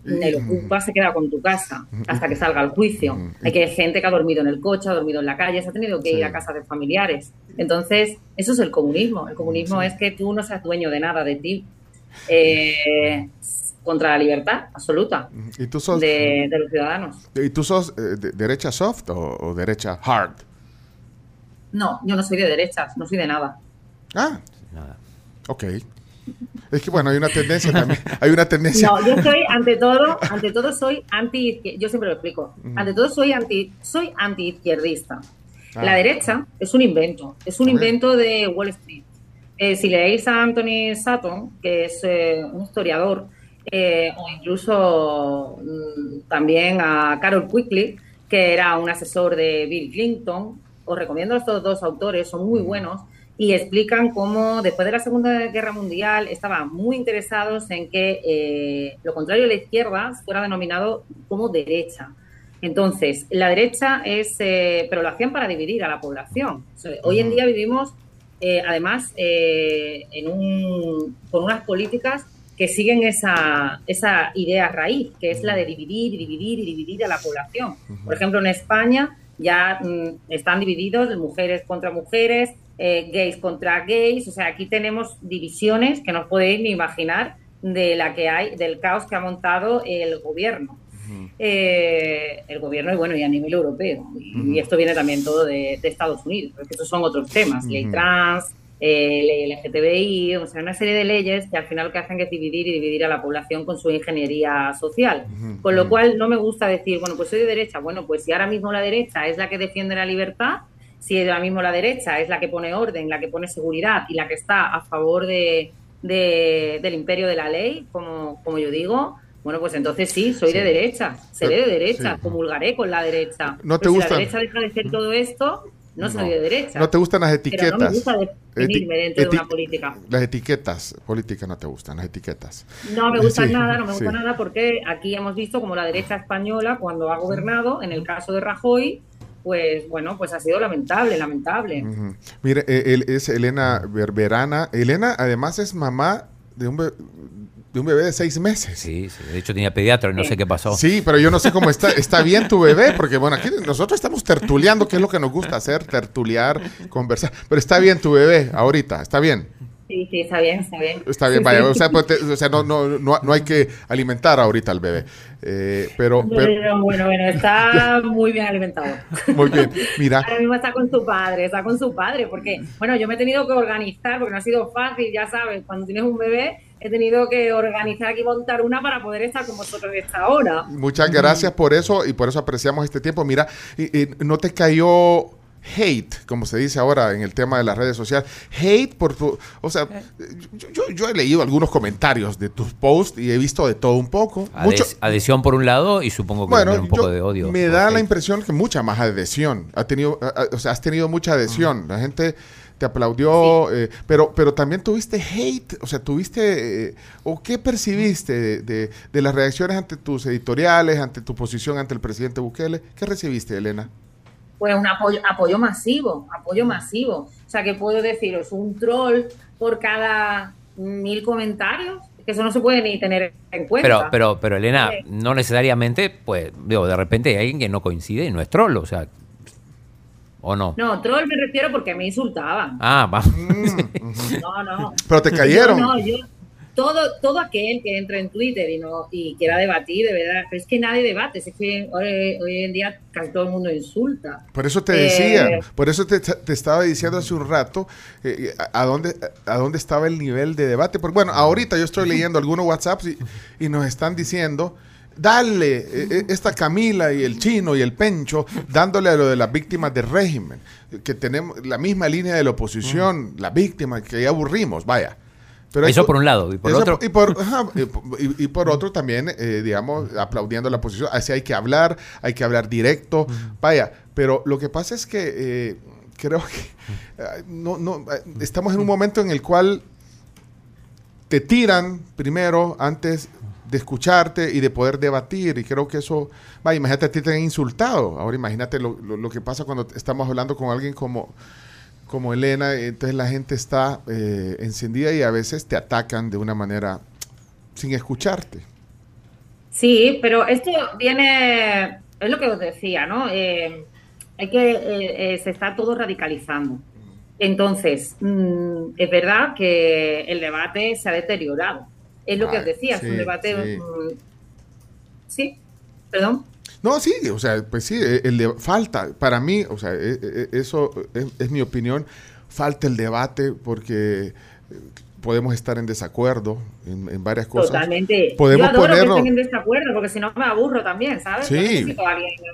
el ocupa se queda con tu casa hasta que salga el juicio. Hay que gente que ha dormido en el coche, ha dormido en la calle, se ha tenido que ir a casa de familiares. Entonces, eso es el comunismo. El comunismo es que tú no seas dueño de nada de ti. Eh, contra la libertad absoluta ¿Y tú sos, de, los ciudadanos. ¿Y tú sos eh, de derecha soft o, derecha hard? No, yo no soy de derechas, no soy de nada. Ah, nada. Ok. Es que bueno, hay una tendencia también. Hay una tendencia. No, yo soy, ante todo, ante todo soy anti yo siempre lo explico. Ante todo soy anti, soy anti izquierdista. Ah. La derecha es un invento, es un invento de Wall Street. Eh, si leéis a Anthony Sutton, que es eh, un historiador, eh, o incluso mm, también a Carol Quickly, que era un asesor de Bill Clinton, os recomiendo a estos dos autores, son muy buenos y explican cómo después de la Segunda Guerra Mundial estaban muy interesados en que eh, lo contrario de la izquierda fuera denominado como derecha. Entonces, la derecha es, eh, pero lo hacían para dividir a la población. hoy en día vivimos, eh, además, en un, con unas políticas que siguen esa, esa idea raíz, que es la de dividir y dividir y dividir a la población. Por ejemplo, en España ya mm, están divididos mujeres contra mujeres, eh, gays contra gays, o sea, aquí tenemos divisiones que no podéis ni imaginar de la que hay, del caos que ha montado el gobierno. Eh, el gobierno y bueno, y a nivel europeo. Y, esto viene también todo de, Estados Unidos, porque estos son otros temas, ley trans, eh, ley LGTBI, o sea, una serie de leyes que al final lo que hacen es dividir y dividir a la población con su ingeniería social. Con lo cual no me gusta decir, bueno, pues soy de derecha. Bueno, pues si ahora mismo la derecha es la que defiende la libertad, si ahora mismo la derecha es la que pone orden, la que pone seguridad y la que está a favor de, del imperio de la ley, como, como yo digo, bueno, pues entonces sí, soy de derecha, seré de derecha, comulgaré con la derecha. ¿No te gusta? Si la derecha deja de ser todo esto, no, soy de derecha. ¿No te gustan las etiquetas? no me gusta definirme dentro de una política. Las etiquetas políticas no te gustan, las etiquetas. No me gustan nada, no me gusta nada porque aquí hemos visto como la derecha española cuando ha gobernado, en el caso de Rajoy, pues bueno, pues ha sido lamentable, lamentable. Mire, eh, él es Elena Berberana. Elena además es mamá de un, de un bebé de seis meses. Sí, sí, de hecho tenía pediatra y no sé qué pasó. Sí, pero yo no sé cómo está. ¿Está bien tu bebé? Porque, bueno, aquí nosotros estamos tertuleando, que es lo que nos gusta hacer, tertulear, conversar. Pero está bien tu bebé ahorita, está bien. Sí, sí, está bien, está bien. Está bien, vaya. O sea, pues, te- o sea, no, no, no, no hay que alimentar ahorita al bebé. Eh, pero, pero, bueno, bueno, está muy bien alimentado. muy bien. Mira, Ahora mismo está con su padre, está con su padre, porque, bueno, yo me he tenido que organizar, porque no ha sido fácil, ya sabes, cuando tienes un bebé, he tenido que organizar aquí, montar una para poder estar con vosotros esta hora. muchas gracias por eso y por eso apreciamos este tiempo. Mira, y- y ¿no te cayó hate, como se dice ahora en el tema de las redes sociales? Hate por tu... O sea, yo, yo- yo he leído algunos comentarios de tus posts y he visto de todo un poco. Ades- Mucho, Adhesión por un lado y supongo que Bueno, un poco yo- de odio. me da la hate. impresión que mucha más adhesión. Ha tenido, o sea, has tenido mucha adhesión. La gente te aplaudió, eh, pero, pero también tuviste hate, o sea, tuviste, eh, o qué percibiste de, de- de las reacciones ante tus editoriales, ante tu posición ante el presidente Bukele. ¿Qué recibiste, Elena? Pues un apoyo, apoyo masivo, apoyo masivo. O sea, que puedo deciros, un troll por cada mil comentarios, que eso no se puede ni tener en cuenta. Pero, pero, pero Elena, Sí. no necesariamente, pues, digo, de repente hay alguien que no coincide y no es troll, o sea, ¿o no? No, troll me refiero porque me insultaban. Ah, va. No, no. Pero te cayeron. Yo no, yo, todo, todo aquel que entre en Twitter y no y quiera debatir, de verdad, pero es que nadie debate, es que hoy, hoy en día casi todo el mundo insulta. Por eso te Eh, decía, por eso te, te estaba diciendo hace un rato eh, a, a dónde, a dónde estaba el nivel de debate. Porque bueno, ahorita yo estoy leyendo algunos WhatsApps y, y nos están diciendo, dale, eh, eh, esta Camila y el chino y el pencho, dándole a lo de las víctimas del régimen, que tenemos la misma línea de la oposición, la víctima, que ya aburrimos, vaya. Pero Eso por un lado. Y por eso otro, y por, ajá, y por- y- y por otro también, eh, digamos, aplaudiendo la posición. Así hay que hablar, hay que hablar directo. Vaya, pero lo que pasa es que eh, creo que eh, no, no, estamos en un momento en el cual te tiran primero antes de escucharte y de poder debatir. Y creo que eso, vaya, imagínate a ti te han insultado. Ahora imagínate lo, lo- lo que pasa cuando estamos hablando con alguien como, como Elena, entonces la gente está eh, encendida y a veces te atacan de una manera sin escucharte. Sí, pero esto viene, es lo que os decía, ¿no? Eh, hay que, eh, eh, se está todo radicalizando. Entonces, mm, es verdad que el debate se ha deteriorado. Es lo que os decía, es un debate... sí. mm, sí, perdón. No, sí, o sea, pues sí, eh, el de- falta, para mí, o sea, eh, eh, eso es, es mi opinión, falta el debate porque podemos estar en desacuerdo en, en varias cosas. Totalmente. Podemos Yo adoro ponerlo- que estén en desacuerdo, porque si no me aburro también, ¿sabes? Sí.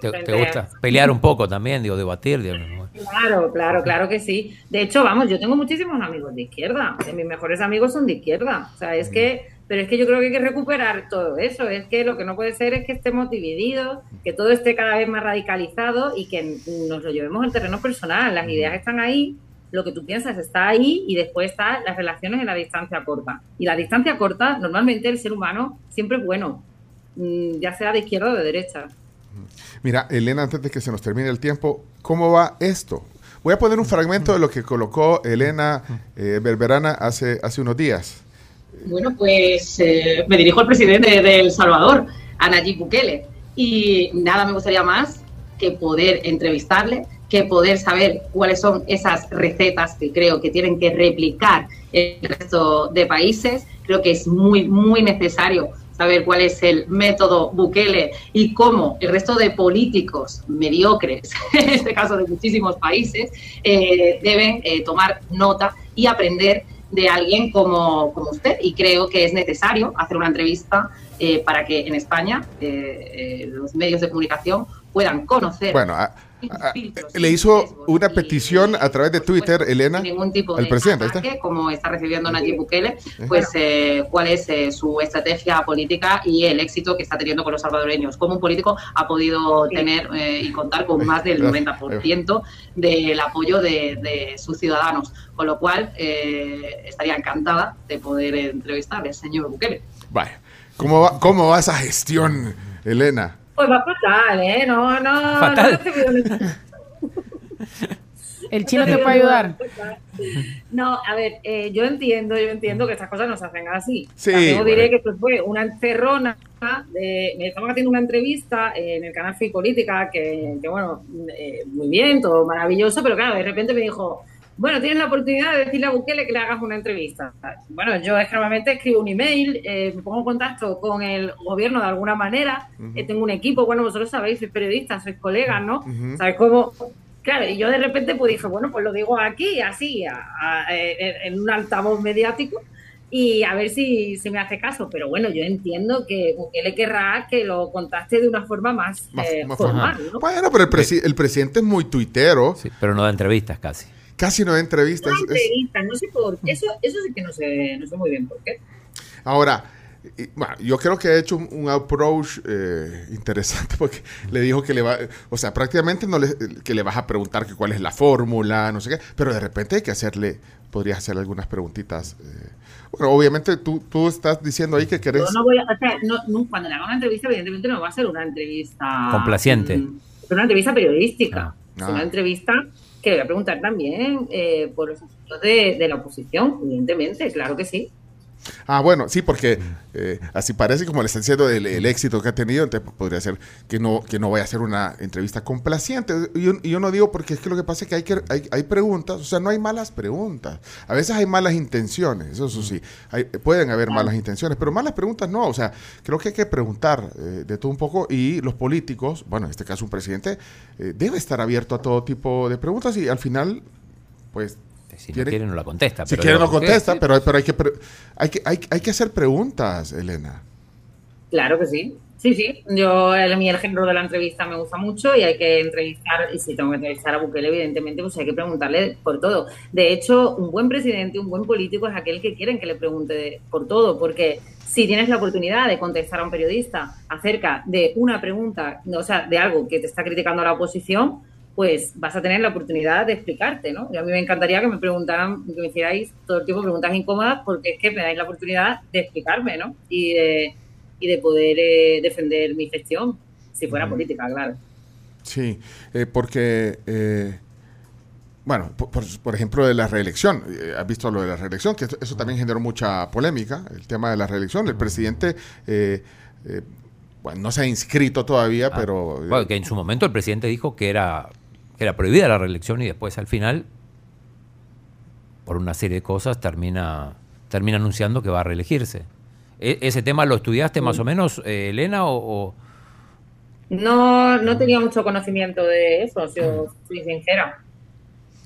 Te, gusta pelear un poco también, digo, debatir. Digo, ¿no? Claro, claro, claro que sí. De hecho, vamos, yo tengo muchísimos amigos de izquierda. Mis mejores amigos son de izquierda. O sea, es que, pero es que yo creo que hay que recuperar todo eso. Es que lo que no puede ser es que estemos divididos, que todo esté cada vez más radicalizado y que nos lo llevemos al terreno personal. Las ideas están ahí, lo que tú piensas está ahí y después están las relaciones en la distancia corta. Y la distancia corta, normalmente el ser humano siempre es bueno, mm, ya sea de izquierda o de derecha. Mira, Elena, antes de que se nos termine el tiempo, ¿cómo va esto? Voy a poner un fragmento de lo que colocó Elena eh, Berberana hace, hace unos días. Bueno, pues eh, me dirijo al presidente de El Salvador, a Bukele. Y nada me gustaría más que poder entrevistarle, que poder saber cuáles son esas recetas que creo que tienen que replicar el resto de países. Creo que es muy, muy necesario saber cuál es el método Bukele y cómo el resto de políticos mediocres, en este caso de muchísimos países, eh, deben eh, tomar nota y aprender de alguien como, como usted. Y creo que es necesario hacer una entrevista eh, para que en España eh, eh, los medios de comunicación puedan conocer. Le sin hizo una petición a través de Twitter, Elena, sin ningún tipo al de presidente, ataque, como está recibiendo Nayib Bukele, pues eh, cuál es eh, su estrategia política y el éxito que está teniendo con los salvadoreños. Como un político ha podido tener eh, y contar con más del 90% del apoyo de, de sus ciudadanos, con lo cual estaría encantada de poder entrevistarle, señor Bukele. Vaya, ¿cómo va, cómo va esa gestión, Elena? Pues va fatal, ¿eh? No, no, Fatal. no ningún- El chino te puede ayudar. No, a ver, eh, yo entiendo, yo entiendo que estas cosas no se hacen así. Sí, os diré que esto fue una encerrona. De, me estamos haciendo una entrevista en el canal Free Política, que, que bueno, eh, muy bien, todo maravilloso, pero claro, de repente me dijo, bueno, tienes la oportunidad de decirle a Bukele que le hagas una entrevista. Bueno, yo normalmente escribo un email, eh, me pongo en contacto con el gobierno de alguna manera, eh, tengo un equipo, bueno, vosotros sabéis, sois periodistas, sois colegas, ¿no? ¿Sabes cómo? Claro, y yo de repente pues dije, bueno, pues lo digo aquí, así, a- a- en en un altavoz mediático, y a ver si, si me hace caso. Pero bueno, yo entiendo que Bukele querrá que lo contaste de una forma más, Más- eh, más formal, formal. ¿no? Bueno, pero el, presi- el presidente es muy tuitero. Sí, pero no da entrevistas casi. Casi no da entrevistas. Una Es- entrevista, no sé por qué. Eso, eso sí que no sé, no sé muy bien por qué. Ahora, y- bueno, yo creo que ha hecho un, un approach eh, interesante porque le dijo que le va, o sea, prácticamente no le, que le vas a preguntar que cuál es la fórmula, no sé qué, pero de repente hay que hacerle, podrías hacerle algunas preguntitas. eh. Bueno, obviamente tú, tú estás diciendo ahí que querés... Yo no voy a, o sea, no, no, cuando le haga una entrevista, evidentemente no va a ser una entrevista. Complaciente. Es una entrevista periodística. Es Ah. una entrevista que le voy a preguntar también eh, por los asuntos de, de la oposición, evidentemente, claro que sí. Ah, bueno, sí, porque eh, así parece como le están diciendo el, el éxito que ha tenido, entonces podría ser que no, que no vaya a ser una entrevista complaciente. Y yo, no digo porque es que lo que pasa es que hay, que hay, hay preguntas, o sea, no hay malas preguntas. A veces hay malas intenciones, eso, eso sí, hay- pueden haber malas intenciones, pero malas preguntas no, o sea, creo que hay que preguntar eh, de todo un poco y los políticos, bueno, en este caso un presidente, eh, debe estar abierto a todo tipo de preguntas y al final, pues Si no Tiene- quiere, no la contesta. si quiere no contesta, sí, pero, pero hay, que, hay, que, hay, hay que hacer preguntas, Elena. Claro que sí. Sí, sí. Yo, el, a mí el género de la entrevista me gusta mucho y hay que entrevistar, y si tengo que entrevistar a Bukele, evidentemente, pues hay que preguntarle por todo. De hecho, un buen presidente, un buen político es aquel que quieren que le pregunte por todo, porque si tienes la oportunidad de contestar a un periodista acerca de una pregunta, o sea, de algo que te está criticando la oposición, pues vas a tener la oportunidad de explicarte, ¿no? Y a mí me encantaría que me preguntaran, que me hicierais todo el tiempo preguntas incómodas, porque es que me dais la oportunidad de explicarme, ¿no? Y de, y de poder eh, defender mi gestión, si fuera política, claro. Sí, eh, porque, eh, bueno, por, por- ejemplo, de la reelección, eh, has visto lo de la reelección, que eso, eso también generó mucha polémica, el tema de la reelección. El presidente, eh, eh, bueno, no se ha inscrito todavía, Ah, pero... bueno, que en su momento el presidente dijo que era, era prohibida la reelección y después al final, por una serie de cosas, termina, termina anunciando que va a reelegirse. E- ¿Ese tema lo estudiaste más o menos, eh, Elena? O, o- No, no tenía mucho conocimiento de eso, si os soy sincera.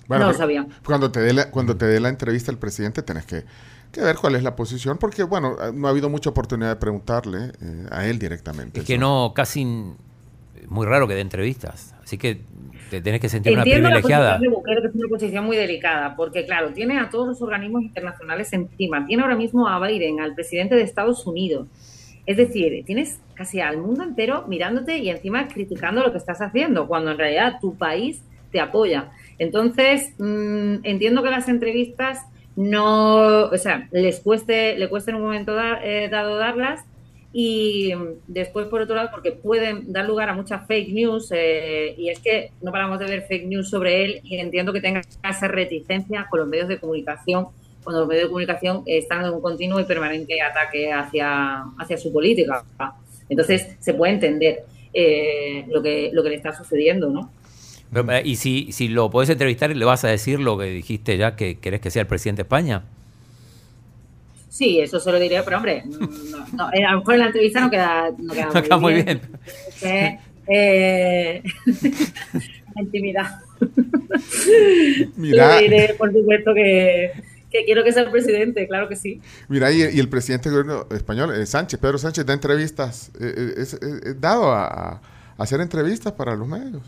bueno, no lo sabía. Cuando te dé la, cuando te dé la entrevista el presidente, tenés que, que ver cuál es la posición, porque, bueno, eh, no ha habido mucha oportunidad de preguntarle eh, a él directamente. es que no, casi muy raro que dé entrevistas. Así que te tenés que sentir Entiendo una la privilegiada. posición de Bukele, que es una posición muy delicada, porque claro, tiene a todos los organismos internacionales encima. Tiene ahora mismo a Biden, al presidente de Estados Unidos. Es decir, tienes casi al mundo entero mirándote y encima criticando lo que estás haciendo, cuando en realidad tu país te apoya. Entonces, mm, entiendo que las entrevistas no, o sea, les cueste, le cueste en un momento eh, dado darlas y después, por otro lado, porque pueden dar lugar a muchas fake news eh, y es que no paramos de ver fake news sobre él y entiendo que tenga esa reticencia con los medios de comunicación cuando los medios de comunicación están en un continuo y permanente ataque hacia, hacia su política. Entonces, se puede entender eh, lo, que, lo que le está sucediendo, ¿no? Eh, y si, si lo podés entrevistar, ¿le vas a decir lo que dijiste ya que querés que sea el presidente de España? Sí, eso se lo diré, pero hombre, no, no, eh, a lo mejor en la entrevista no queda, no queda, No queda muy bien. Eh, eh, la intimidad. Mira. Le diré, por supuesto, que, que quiero que sea el presidente, claro que sí. Mira, y, y el presidente del gobierno español, eh, Sánchez, Pedro Sánchez, da entrevistas, eh, eh, es, es- es dado a, a hacer entrevistas para los medios.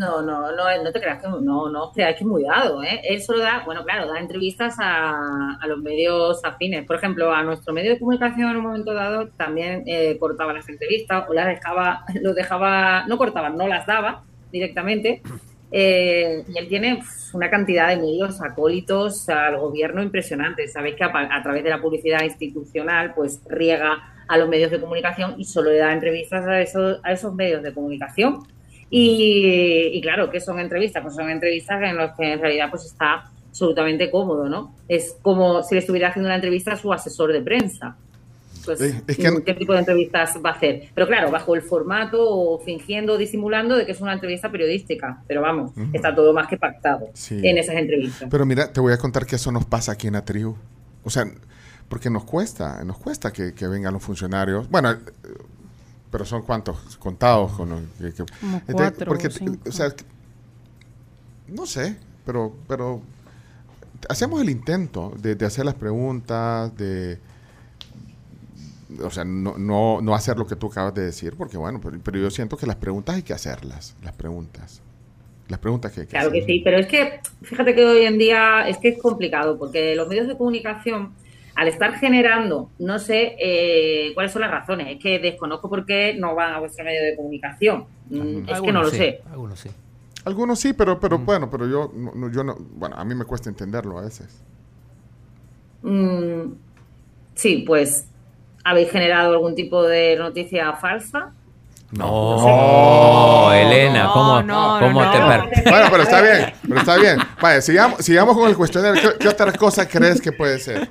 No, no, no, no te creas que no, no, que es muy dado, ¿eh? Él solo da, bueno, claro, da entrevistas a, los medios afines. Por ejemplo, a nuestro medio de comunicación en un momento dado también eh, cortaba las entrevistas o las dejaba, lo dejaba, no cortaba, no las daba directamente. Eh, y él tiene una cantidad de medios acólitos al gobierno impresionante. Sabéis que a, a través de la publicidad institucional, pues riega a los medios de comunicación y solo le da entrevistas a esos, a esos medios de comunicación. Y, y claro, ¿qué son entrevistas? Pues son entrevistas en las que en realidad pues está absolutamente cómodo, ¿no? Es como si le estuviera haciendo una entrevista a su asesor de prensa. Pues, Eh, es que- ¿qué tipo de entrevistas va a hacer? Pero claro, bajo el formato o fingiendo, disimulando de que es una entrevista periodística. Pero vamos, está todo más que pactado Sí. en esas entrevistas. Pero mira, te voy a contar que eso nos pasa aquí en la tribu. O sea, porque nos cuesta, nos cuesta que, que vengan los funcionarios. Bueno, pero son cuántos contados con los que- que- Como Este, cuatro porque, o cinco. o sea, que- no sé, pero, pero hacemos el intento de, de hacer las preguntas, de, o sea, no, no, no hacer lo que tú acabas de decir, porque bueno, pero, pero yo siento que las preguntas hay que hacerlas, las preguntas, las preguntas que hay que Claro que sí, pero es que fíjate que hoy en día es que es complicado porque los medios de comunicación, al estar generando, no sé eh, cuáles son las razones, es que desconozco por qué no van a vuestro medio de comunicación. Mm, es que no lo sí, sé. Algunos sí. Algunos sí, pero, pero bueno, pero yo, no- yo no, bueno, a mí me cuesta entenderlo a veces. Mm, sí, pues habéis generado algún tipo de noticia falsa. No, Elena, no, ¿cómo, no, cómo no, te no. per- Bueno, pero está bien, pero está bien. Vale, sigamos, sigamos con el cuestionario. ¿Qué, qué otra cosa crees que puede ser?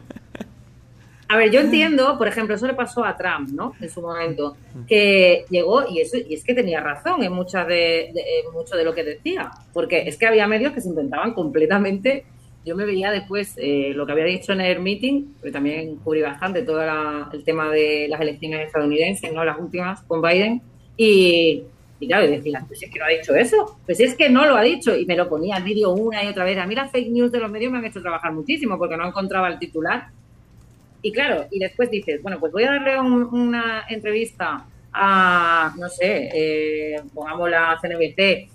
A ver, yo entiendo, por ejemplo, eso le pasó a Trump, ¿no? En su momento, que llegó y eso y es que tenía razón en muchas de, de- en mucho de lo que decía, porque es que había medios que se inventaban completamente. Yo me veía después eh, lo que había dicho en el meeting, pero también cubrí bastante todo la- el tema de las elecciones estadounidenses, no las últimas con Biden, y, y claro, y decía, pues es que no ha dicho eso, pues es que no lo ha dicho, y me lo ponía el vídeo una y otra vez. A mí las fake news de los medios me han hecho trabajar muchísimo porque no encontraba el titular y claro, y después dices, bueno, pues voy a darle un- una entrevista a, no sé, eh, pongamos la CNBC,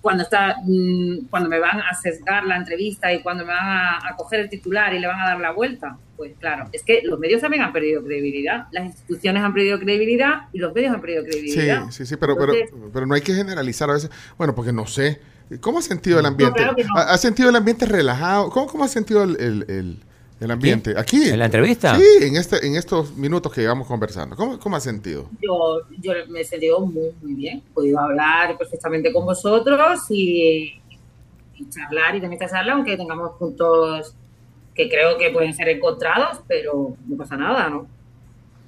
cuando está, mm, cuando me van a sesgar la entrevista y cuando me van a, a coger el titular y le van a dar la vuelta. Pues claro, es que los medios también han perdido credibilidad, las instituciones han perdido credibilidad y los medios han perdido Sí, credibilidad. sí, sí, pero, pero, Entonces- pero no hay que generalizar a veces. Bueno, porque no sé. ¿Cómo has sentido el ambiente? claro que no. ¿Ha- ¿Has sentido el ambiente relajado? ¿Cómo, cómo has sentido el, el- el- el ambiente? Aquí. ¿En la entrevista? Sí, en, este, en estos minutos que llevamos conversando. ¿Cómo, cómo has sentido? yo, yo me he sentido muy, muy bien. He podido hablar perfectamente con vosotros y, y charlar y tener esta charla, aunque tengamos puntos que creo que pueden ser encontrados, pero no pasa nada, ¿no?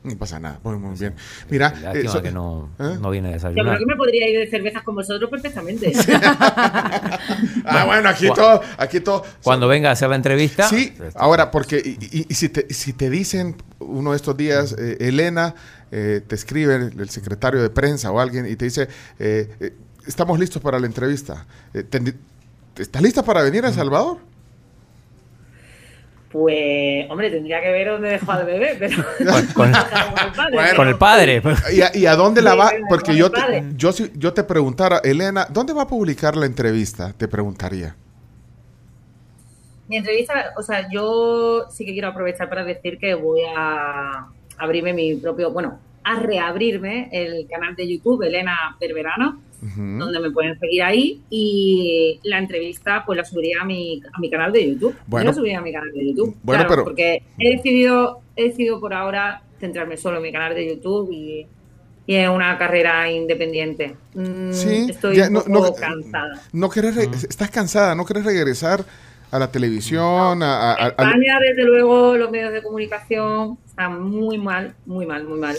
No pasa nada. Muy, muy bien. Mira. Eh, so- que no, ¿Eh? no viene a Yo creo desayunar. que me podría ir de cervezas con vosotros perfectamente. Ah, bueno, aquí todo. Aquí todo Cuando venga a hacer la entrevista. Sí, este, ahora, porque y, y- y si, te, si te dicen uno de estos días, eh, Elena, eh, te escribe el, el secretario de prensa o alguien y te dice, eh, eh, estamos listos para la entrevista. Eh, ¿Estás lista para venir a El Salvador? Pues, hombre, tendría que ver dónde dejó al bebé, pero... Con-. Con el padre. ¿Y a, y a dónde la va? Porque yo te, yo, si yo te preguntara, Elena, ¿dónde va a publicar la entrevista? Te preguntaría. Mi entrevista, o sea, yo sí que quiero aprovechar para decir que voy a abrirme mi propio, bueno, a reabrirme el canal de YouTube, Elena Perverano, Ujú. donde me pueden seguir ahí y la entrevista pues la subiría a mi, a mi canal de YouTube. Bueno. Yo la subiría a mi canal de YouTube. Bueno, claro, pero- porque he decidido, he decidido por ahora centrarme solo en mi canal de YouTube y, y en una carrera independiente. Mm, Sí, estoy ya, un no- poco no- cansada. No querés re- estás cansada, no querés regresar a la televisión, a, a- a- a- España, desde luego, los medios de comunicación están muy mal, muy mal, muy mal.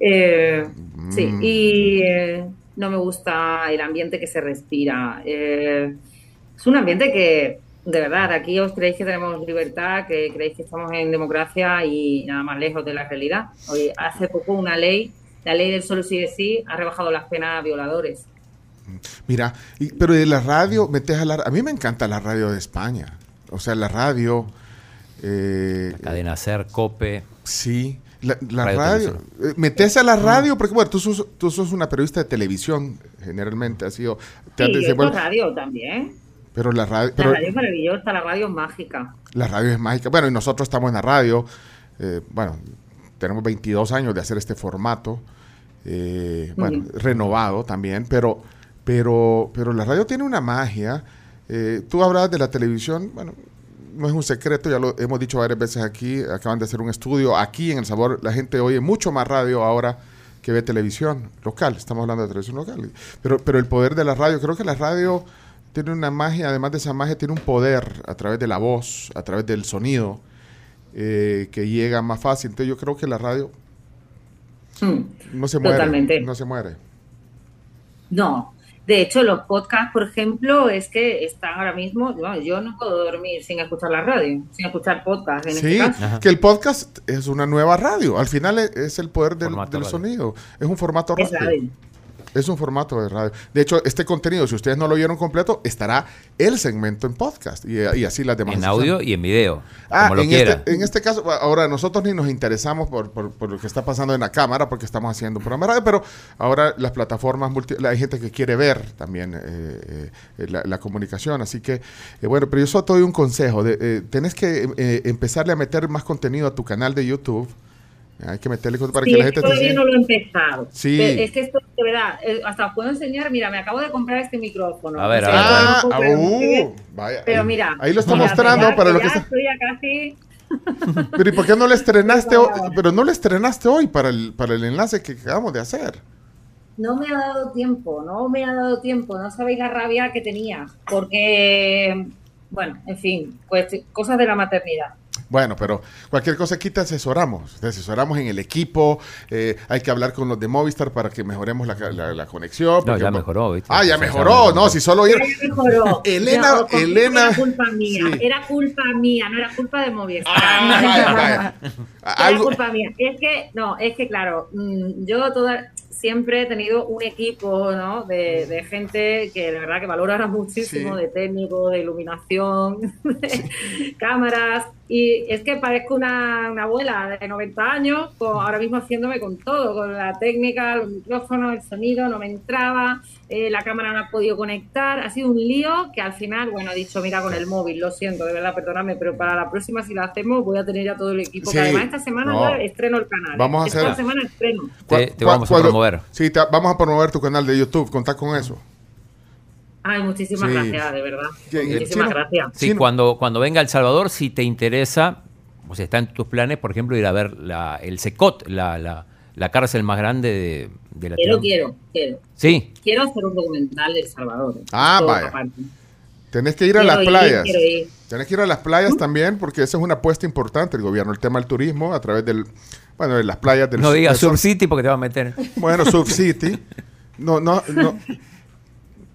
Eh, Sí, Mm. y eh, no me gusta el ambiente que se respira. Eh, es un ambiente que, de verdad, aquí os creéis que tenemos libertad, que creéis que estamos en democracia y nada más lejos de la realidad. Hoy, hace poco una ley, la ley del solo sí de sí, ha rebajado las penas a violadores. Mira, y- pero de la radio, metes a la... A mí me encanta la radio de España. O sea, la radio... eh, Cadena Ser, Cope. sí, la, la Radio, radio. eh, metes a la radio, porque bueno, tú sos, tú sos una periodista de televisión, generalmente has sido... te has Y yo desenvuelto- radio también. pero la radio... La Pero radio es maravillosa, la radio es mágica. la radio es mágica. Bueno, y nosotros estamos en la radio. eh, bueno, tenemos 22 años de hacer este formato. eh, bueno, renovado también, pero, pero, pero la radio tiene una magia. eh, tú hablabas de la televisión, bueno, no es un secreto, ya lo hemos dicho varias veces aquí, acaban de hacer un estudio aquí en El Sabor, la gente oye mucho más radio ahora que ve televisión local, estamos hablando de televisión local, pero, pero el poder de la radio, creo que la radio tiene una magia, además de esa magia, tiene un poder a través de la voz, a través del sonido, eh, que llega más fácil. Entonces yo creo que la radio Mm, no se muere. Totalmente. No se muere. No. De hecho, los podcasts, por ejemplo, es que están ahora mismo. bueno, yo no puedo dormir sin escuchar la radio, sin escuchar podcast. En Sí, este caso. Que el podcast es una nueva radio. Al final es, es el poder del, sonido. Es un formato Es radio. Es un formato de radio. De hecho, este contenido, si ustedes no lo vieron completo, estará el segmento en podcast y, y así las demás. En audio y en video. Ah, como lo en quiera. este, en este caso, ahora nosotros ni nos interesamos por, por- por lo que está pasando en la cámara porque estamos haciendo un programa de radio, pero ahora las plataformas, multi- hay gente que quiere ver también eh, eh, la, la comunicación, así que, eh, bueno, pero yo solo te doy un consejo, de, eh, tenés que empezarle a meter más contenido a tu canal de YouTube, hay que meterle cosas para Sí, que la es que gente te todavía no lo he empezado. Sí. Pero Es que esto, de verdad, eh, hasta os puedo enseñar. Mira, me acabo de comprar este micrófono. A ver, O a sea, Ah, ah, uh, vaya, Pero mira. ahí lo está mira, mostrando ya- para lo ya que está. estoy ya casi. Pero ¿y por qué no le estrenaste hoy? Pero no le estrenaste hoy para el, para el enlace que acabamos de hacer. No me ha dado tiempo, no me ha dado tiempo. No sabéis la rabia que tenía. Porque, bueno, en fin, pues cosas de la maternidad. Bueno, pero cualquier cosa aquí te asesoramos. Te asesoramos en el equipo. eh, hay que hablar con los de Movistar para que mejoremos la, la- la conexión. No, ya mejoró, ¿viste? Ah, ya mejoró. ya No, si solo ir. Ya mejoró. Elena- que Elena- Era culpa mía. Sí. Era culpa mía, no era culpa de Movistar. Ah, vaya, vaya. Era culpa mía. Es que, no, es que claro, mm, yo toda, siempre he tenido un equipo ¿no? de, de gente que de verdad que valora muchísimo Sí. de técnico, de iluminación, de cámaras. Y es que parezco una, una abuela de 90 años, con- ahora mismo haciéndome con todo, con la técnica, los micrófonos, el sonido, no me entraba, eh, la cámara no ha podido conectar. Ha sido un lío que al final, bueno, he dicho, mira, con el móvil, lo siento, de verdad, perdóname, pero para la próxima, si la hacemos, voy a tener ya todo el equipo. Sí. Que además, esta semana No. ya estreno el canal. Vamos a Esta hacer- semana estreno. Te, te vamos a promover. Sí, te- vamos a promover tu canal de YouTube. Contá con eso. Ay, muchísimas Sí. gracias, de verdad. Que- Muchísimas gracias. Sí, cuando, cuando venga a El Salvador, si te interesa, o sea, está en tus planes, por ejemplo, ir a ver la, el SECOT, la, la, la cárcel más grande de, de Quiero, Latinoamérica. quiero, quiero. Sí, Quiero hacer un documental de El Salvador. Ah, vaya. Tenés que ir a Quiero las ir, playas. quiero ir. Tenés que ir a las playas también porque esa es una apuesta importante del gobierno. El tema del turismo a través del, bueno, de las playas del no digas del Sur City porque te va a meter. Bueno, Surf City. No, no, no.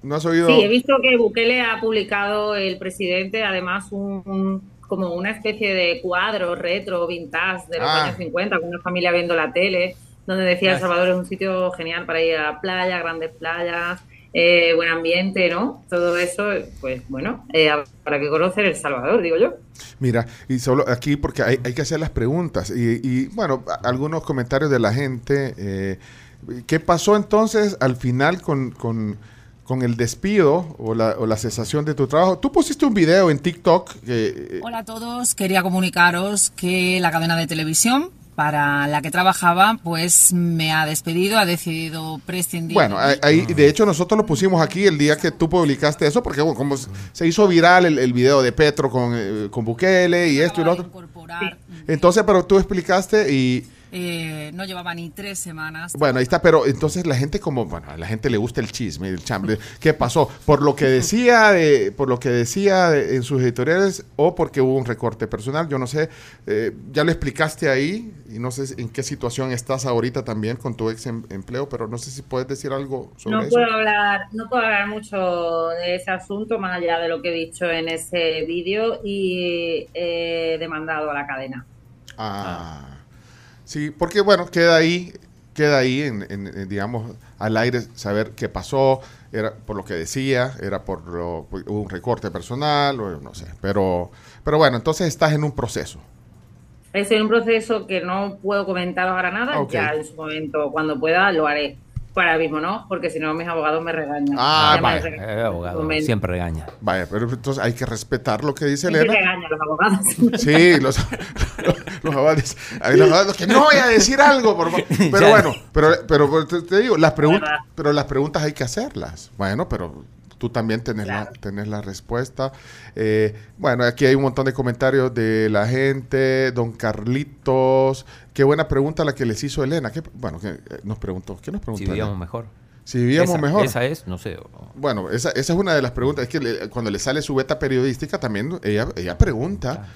¿No has oído? Sí, he visto que Bukele ha publicado el presidente, además, un, un- como una especie de cuadro retro, vintage de los Ah. años 50, con una familia viendo la tele, donde decía El. Salvador es un sitio genial para ir a la playa, grandes playas, eh, buen ambiente, ¿no? Todo eso, pues bueno, eh, para que conocer El Salvador, digo yo. Mira, y solo aquí porque hay, hay que hacer las preguntas. Y, y, bueno, algunos comentarios de la gente. eh, ¿Qué pasó entonces al final con, con- con el despido o la, o la cesación de tu trabajo? Tú pusiste un video en TikTok que... eh, Hola a todos, quería comunicaros que la cadena de televisión para la que trabajaba pues me ha despedido, ha decidido prescindir. Bueno, ahí, de hecho nosotros lo pusimos aquí el día que tú publicaste eso, porque bueno, como se- hizo viral el, el video de Petro con, eh, con Bukele y esto y lo otro. incorporar, Entonces, pero tú explicaste y eh, no llevaba ni tres semanas. bueno, ahí está, pero entonces la gente como, bueno, a la gente le gusta el chisme, el chambre. ¿Qué pasó? Por lo que decía, de- por lo que decía de- en sus editoriales o porque hubo un recorte personal, yo no sé, eh, ya lo explicaste ahí y no sé en qué situación estás ahorita también con tu ex em- empleo, pero no sé si puedes decir algo sobre No eso. puedo hablar, no puedo hablar mucho de ese asunto más allá de lo que he dicho en ese vídeo y he demandado a la cadena. Ah, sí, porque bueno, queda ahí, queda ahí, en, en- en, digamos, al aire saber qué pasó, era por lo que decía, era por lo, por- un recorte personal, o no sé, pero, pero bueno, entonces estás en un proceso. En un proceso que no puedo comentar ahora nada, ya en su momento, cuando pueda, lo haré. Para mismo no, porque si no mis abogados me regañan. Ah, regañan Eh, abogado, siempre regaña. Vaya, pero entonces hay que respetar lo que dice Elena. regañan los abogados. Sí, los, los, los abogados, hay los abogados que no voy a decir algo, por favor. Pero bueno, pero, pero te, te digo, las preguntas, pero las preguntas hay que hacerlas. Bueno, pero tú también tenés, la, tenés la respuesta. Eh, bueno, aquí hay un montón de comentarios de la gente. Don Carlitos, qué buena pregunta la que les hizo Elena. ¿Qué, bueno, que, eh, nos preguntó, ¿qué nos preguntó? Si vivíamos mejor. Si vivíamos esa, mejor. Esa es, no sé. Bueno, esa, esa es una de las preguntas. Es que le, cuando le sale su beta periodística, también ella, ella pregunta.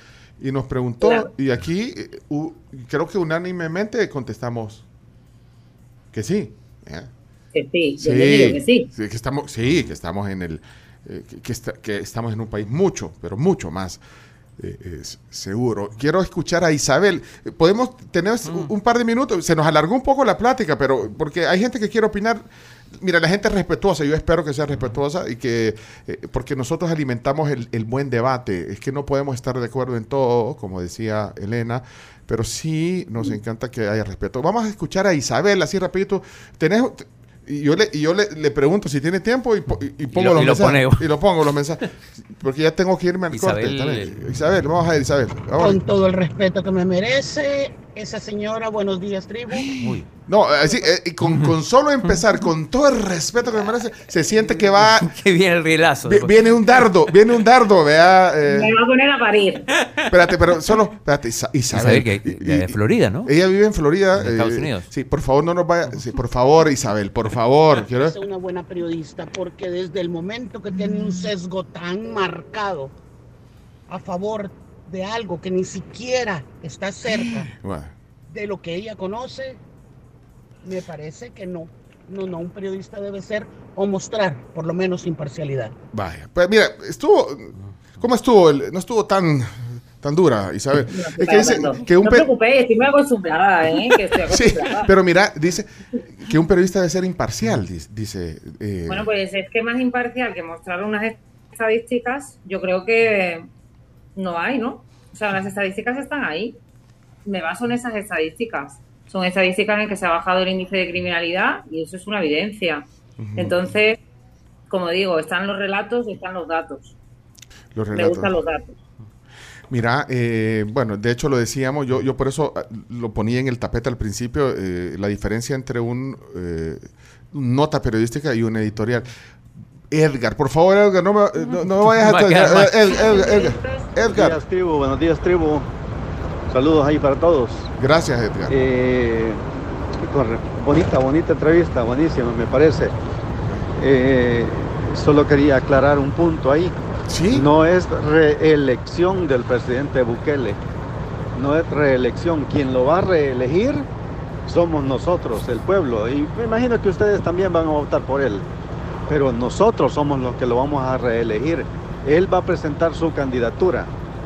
Y nos preguntó, claro. y aquí uh, creo que unánimemente contestamos que sí. ¿eh? Que sí, sí, que sí. sí. Que estamos, sí, que estamos en el, eh, que, que, está, que, estamos en un país mucho, pero mucho más eh, seguro. Quiero escuchar a Isabel. Podemos tener mm. un par de minutos. Se nos alargó un poco la plática, pero porque hay gente que quiere opinar. Mira, la gente es respetuosa, yo espero que sea respetuosa y que, eh, porque nosotros alimentamos el, el, buen debate, es que no podemos estar de acuerdo en todo, como decía Elena, pero sí nos encanta que haya respeto. Vamos a escuchar a Isabel, así rapidito. ¿Tenés, y yo le, y yo le, le, pregunto si tiene tiempo y, y, y pongo y lo, los y mensajes. Y lo pongo los mensajes. Porque ya tengo que irme al Isabel, corte también. Isabel, vamos a ver, Isabel. Vamos. Con todo el respeto que me merece, esa señora, buenos días, tribu. Uy. No, así, eh, con, con, solo empezar, con todo el respeto que me merece, se siente que va. que viene el rielazo. Vi, viene un dardo, viene un dardo, vea. Eh. Me va a poner a parir. Espérate, pero solo. Espérate, Isa, Isabel. Isabel que, de Florida, ¿no? Ella vive en Florida. En Estados Unidos. Sí, por favor, no nos vaya. Sí, por favor, Isabel, por favor. Quiero... Es una buena periodista porque desde el momento que tiene un sesgo tan marcado a favor de algo que ni siquiera está cerca de lo que ella conoce, me parece que no. No, no, un periodista debe ser o mostrar por lo menos imparcialidad. Vaya, pues mira, estuvo, ¿cómo estuvo? No estuvo tan tan dura, Isabel. No, es que dice no, que un no preocupéis, estoy muy acostumbrada, ¿eh? Que estoy acostumbrada. sí, pero mira, dice que un periodista debe ser imparcial, dice. Eh... Bueno, pues es que más imparcial que mostrar unas estadísticas, yo creo que no hay, ¿no? O sea, las estadísticas están ahí. Me baso en esas estadísticas. Son estadísticas en que se ha bajado el índice de criminalidad y eso es una evidencia. Uh -huh. Entonces, como digo, están los relatos y están los datos. Los relatos. Me gustan los datos. Mira, eh, bueno, de hecho lo decíamos, yo, yo por eso lo ponía en el tapete al principio, eh, la diferencia entre un eh, nota periodística y un editorial. Edgar, por favor, Edgar, no me, no, no me vayas a... Edgar, Edgar, Edgar, Buenos días, tribu, buenos días, tribu. Saludos ahí para todos. Gracias, Edgar. Eh, bonita, bonita entrevista, buenísima, me parece. Eh, solo quería aclarar un punto ahí. ¿Sí? No es reelección del presidente Bukele. No es reelección. Quien lo va a reelegir somos nosotros, el pueblo. Y me imagino que ustedes también van a votar por él. Pero nosotros somos los que lo vamos a reelegir. Él va a presentar su candidatura.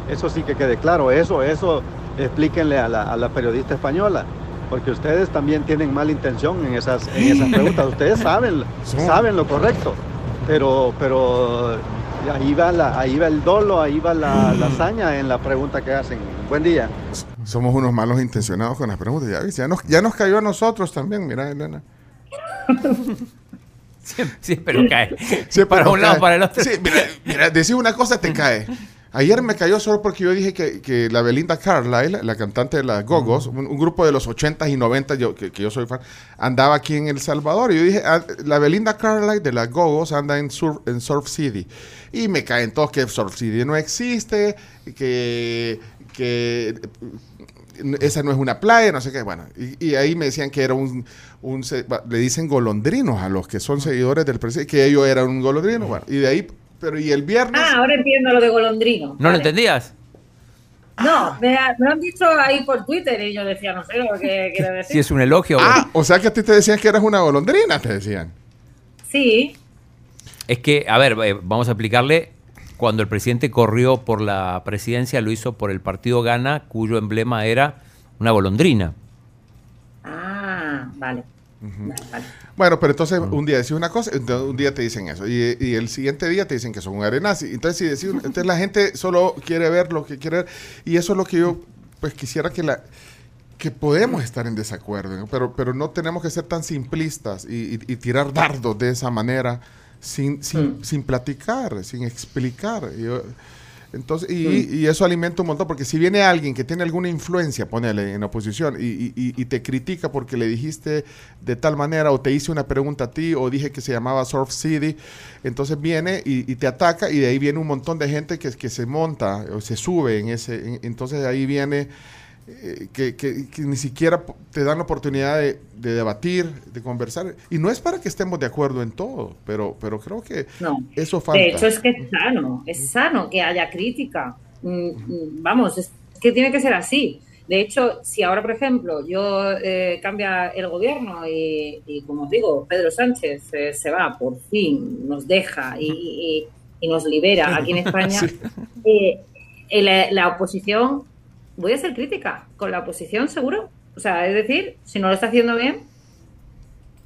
Eso sí que quede claro. Eso, eso explíquenle a la, a la periodista española. Porque ustedes también tienen mala intención en esas, en esas preguntas. Ustedes saben, saben lo correcto. Pero, pero ahí va, la, ahí va el dolo, ahí va la, la, hazaña en la pregunta que hacen. Buen día. Somos unos malos intencionados con las preguntas. Ya, ya, nos, ya nos cayó a nosotros también, mira, Elena. Siempre, siempre cae. Siempre para un cae. lado, para el otro. Sí, mira, mira, decir una cosa te cae. Ayer me cayó solo porque yo dije que, que la Belinda Carlisle, la cantante de las Gogos, un, un, grupo de los 80s y 90s, yo, que, que, yo soy fan, andaba aquí en El Salvador. Y yo dije, ah, la Belinda Carlisle de las Gogos anda en Surf, en Surf City. Y me caen todos que Surf City no existe, que, que esa no es una playa, no sé qué. Bueno, y, y ahí me decían que era un, un, le dicen golondrinos a los que son seguidores del presidente, que ellos eran un golondrino. Bueno, y de ahí pero y el viernes. Ah, ahora entiendo lo de golondrino. ¿No vale. lo entendías? No, me, me, han dicho ahí por Twitter y yo decía, no sé lo que quiere decir. Si es un elogio. Ah, o sea que a ti te decían que eras una golondrina, te decían. Sí. Es que, a ver, eh, vamos a explicarle. Cuando el presidente corrió por la presidencia, lo hizo por el partido Gana, cuyo emblema era una golondrina. Ah, vale. Uh -huh. vale, vale. Bueno, pero entonces un día decís una cosa, entonces un día te dicen eso, y, y, el siguiente día te dicen que son un arenazi. Entonces, si decís, entonces la gente solo quiere ver lo que quiere ver, y eso es lo que yo pues quisiera que la que podemos estar en desacuerdo, ¿no? pero, pero no tenemos que ser tan simplistas y, y, y tirar dardos de esa manera sin, sin, mm. sin platicar, sin explicar. Yo, Entonces, y, y eso alimenta un montón, porque si viene alguien que tiene alguna influencia, ponele en oposición, y, y- te critica porque le dijiste de tal manera, o te hice una pregunta a ti, o dije que se llamaba Surf City, entonces viene y, te ataca, y de ahí viene un montón de gente que, que se monta o se sube en ese. en- entonces ahí viene eh, que, que- que ni siquiera te dan la oportunidad de, de debatir, de conversar. Y no es para que estemos de acuerdo en todo, pero, pero creo que No. eso falta. De hecho, es que es sano, es sano que haya crítica. Mm, mm, Vamos, es que tiene que ser así. De hecho, si ahora, por ejemplo, yo eh, cambia el gobierno y, y, como os digo, Pedro Sánchez eh, se va, por fin, nos deja y, y- y nos libera aquí en España, eh, eh, la, la oposición, voy a ser crítica con la oposición, seguro. O sea, es decir, si no lo está haciendo bien,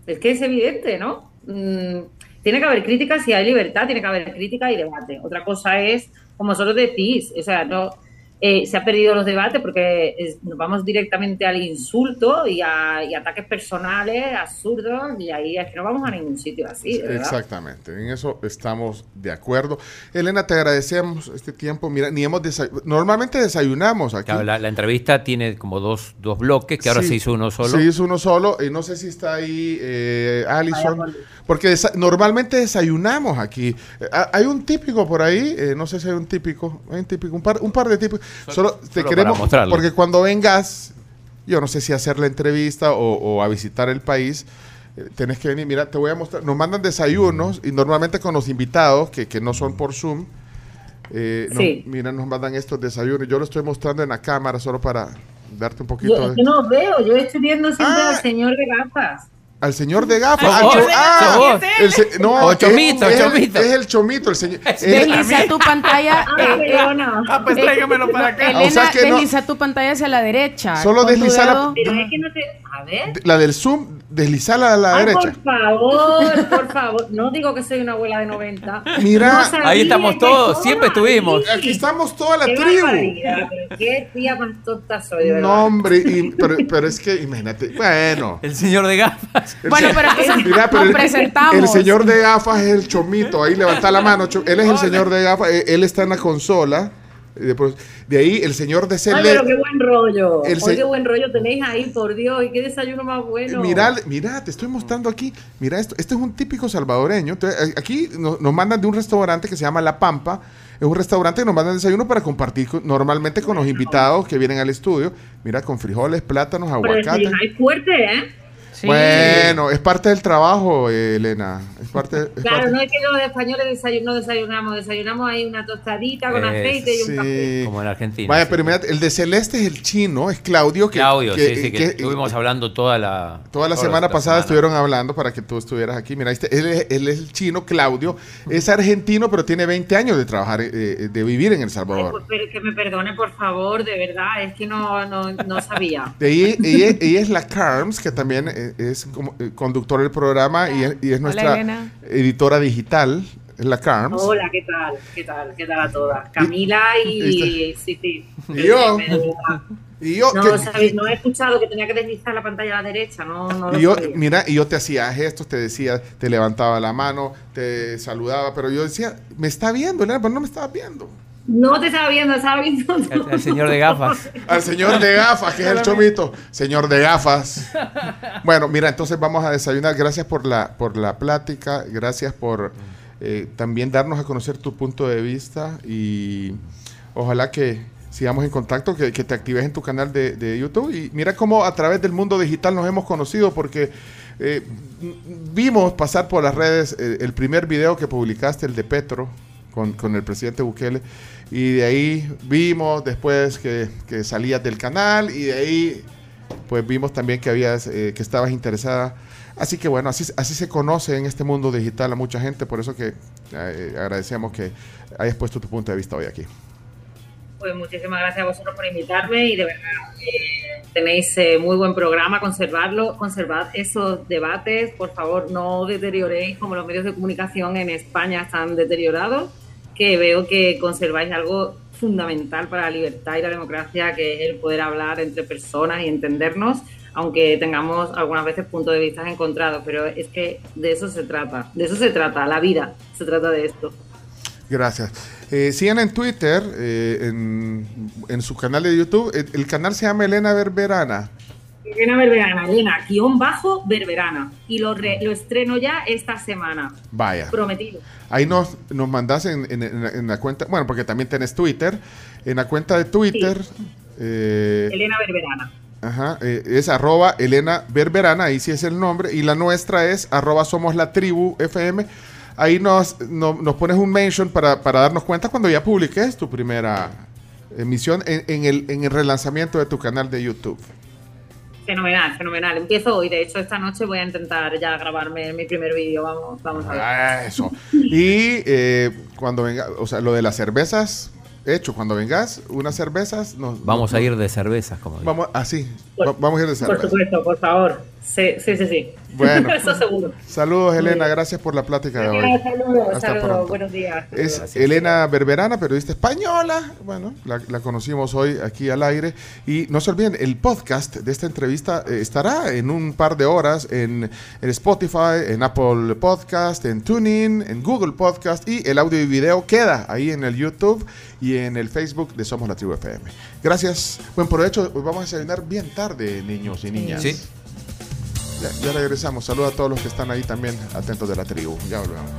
es que es evidente, ¿no? Mm, tiene que haber crítica si hay libertad, tiene que haber crítica y debate. Otra cosa es, como vosotros decís, o sea, no eh, se ha perdido los debates porque es- nos vamos directamente al insulto y a y ataques personales absurdos y ahí es que no vamos a ningún sitio así, verdad. Exactamente, en eso estamos de acuerdo. Elena, te agradecemos este tiempo. Mira, ni hemos desay- normalmente desayunamos aquí. Claro, la, la entrevista tiene como dos, dos bloques, que ahora Sí, se hizo uno solo. Se hizo uno solo. Y no sé si está ahí eh, Alison. Porque desa- normalmente desayunamos aquí. Eh, ha- hay un típico por ahí. eh, no sé si hay un típico. Hay un típico. Un par, un par de típicos. Solo, te solo queremos. Porque cuando vengas, yo no sé si hacer la entrevista o, o a visitar el país. eh, Tenés que venir, mira, te voy a mostrar. Nos mandan desayunos y normalmente con los invitados, que, que no son por Zoom, eh, nos- mira, nos mandan estos desayunos. Yo lo estoy mostrando en la cámara solo para darte un poquito Yo, de... que no veo, yo estoy viendo siempre Ah. al señor de gafas. Al señor de gafas. Ah, al cho- ah, el se- no, O es- Chomito, es, el- Chomito. es el chomito, el señor. Desliza tu pantalla. Ah, eh, eh, perdona. Ah, pues tráigamelo para acá. Elena, O sea que no- desliza tu pantalla hacia la derecha. Solo con tu desliza la- dedo. Pero es que no te... A ver... la del Zoom, deslizarla a la Ay, derecha. por favor, por favor. No digo que soy una abuela de 90. Mira, No Ahí estamos todos, siempre estuvimos. ahí. Aquí estamos toda la Qué tribu. Qué tía más tonta soy, de verdad. No, hombre, y- pero, pero es que, imagínate, bueno. El señor de gafas. el Bueno, pero entonces Mira, pero nos el- presentamos. El señor de gafas es el chomito. Ahí levanta la mano. Él es el señor de gafas. eh, Él está en la consola. De, de ahí el señor de Ay, Cele. pero qué buen rollo. El Ay, qué buen rollo tenéis ahí, por Dios. Y qué desayuno más bueno. Mira, mira, te estoy mostrando aquí. Mira esto. Este es un típico salvadoreño. Entonces, eh, aquí no- nos, mandan de un restaurante que se llama La Pampa. Es un restaurante que nos mandan desayuno para compartir con- normalmente con los invitados que vienen al estudio. Mira, con frijoles, plátanos, Pero aguacate. desayunáis fuerte, ¿eh? Sí. Bueno, es parte del trabajo, eh, Elena. Es parte. es Claro, parte- no es que los españoles desayun- no desayunamos, desayunamos ahí una tostadita con Eh, aceite y un café. Sí. Como en Argentina. Vaya, sí. pero mira, el de Celeste es el chino, es Claudio. Que, Claudio, que- sí, sí, que, que- estuvimos hablando toda la... Toda la semana pasada estuvieron hablando para que tú estuvieras aquí. Mira, este, él, es, él es el chino, Claudio. Es argentino, pero tiene 20 años de trabajar, eh, eh, de vivir en El Ay, Salvador. pues, pero que me perdone, por favor, de verdad, es que no, no, no sabía. De ahí, ella, ella es la Carms, que también eh, es como, eh, conductora del programa y es, y es nuestra Editora digital. La Carms. Hola, ¿qué tal? ¿Qué tal? ¿Qué tal a todas? Camila y... Sí, sí. Y yo. Y yo, No, que- sabéis, no he escuchado que tenía que deslizar la pantalla a la derecha, no, no lo y yo, sabía. mira, y yo te hacía gestos, te decía, te levantaba la mano, te saludaba, pero yo decía, me está viendo, pero no me estaba viendo. No te estaba viendo, estaba viendo el señor de gafas. Al señor de gafas, que es el chomito. Señor de gafas. Bueno, mira, entonces vamos a desayunar. Gracias por la, por la plática. Gracias por eh, también darnos a conocer tu punto de vista. Y ojalá que sigamos en contacto, que, que te actives en tu canal de, de YouTube. Y mira cómo a través del mundo digital nos hemos conocido, porque eh, vimos pasar por las redes eh, el primer video que publicaste, el de Petro, con, con el presidente Bukele. Y de ahí vimos después que, que salías del canal y de ahí pues vimos también que habías eh, que estabas interesada. Así que bueno, así, así se conoce en este mundo digital a mucha gente, por eso que eh, agradecemos que hayas puesto tu punto de vista hoy aquí. Pues muchísimas gracias a vosotros por invitarme y de verdad eh, tenéis eh, muy buen programa, conservarlo, conservad esos debates, por favor no deterioréis como los medios de comunicación en España están deteriorados, que veo que conserváis algo fundamental para la libertad y la democracia, que es el poder hablar entre personas y entendernos, aunque tengamos algunas veces puntos de vista encontrados, pero es que de eso se trata, de eso se trata, la vida se trata de esto. Gracias. Eh, sigan en Twitter, eh, en, en su canal de YouTube. El, el canal se llama Elena Berberana. Elena Berberana, Elena, guion bajo Berberana. Y lo, re- lo estreno ya esta semana. Vaya. Prometido. Ahí nos, nos mandas en, en- en la- en la cuenta, bueno, porque también tenés Twitter. En la cuenta de Twitter, eh, Elena Berberana. ajá, eh, es arroba Elena Berberana, ahí sí es el nombre. Y la nuestra es arroba Somos la Tribu FM. Ahí nos, no- nos pones un mention para, para darnos cuenta cuando ya publiques tu primera emisión en, en el, en el relanzamiento de tu canal de YouTube. Fenomenal, fenomenal. Empiezo hoy. De hecho, esta noche voy a intentar ya grabarme mi primer vídeo. Vamos, vamos a ver. Ah, Eso. Y eh, cuando venga, o sea, lo de las cervezas, hecho, cuando vengas, unas cervezas, nos, Vamos nos- a ir de cervezas, como digo. Vamos, así, va- vamos a ir de Por cerveza. supuesto, por favor. Sí, sí, sí. sí. Bueno. Eso seguro. Saludos, Elena, gracias por la plática de hoy. Saludos, Hasta saludos. pronto. Buenos días. Es Elena Berberana, periodista española. Bueno, la, la conocimos hoy aquí al aire. Y no se olviden, el podcast de esta entrevista eh, estará en un par de horas en, en Spotify, en Apple Podcast, en TuneIn, en Google Podcast. Y el audio y video queda ahí en el YouTube y en el Facebook de Somos la Tribu FM. Gracias. Buen provecho. Hoy vamos a desayunar bien tarde, niños y niñas. Sí. Ya, regresamos. Saludos a todos los que están ahí también atentos de la tribu. Ya volvemos.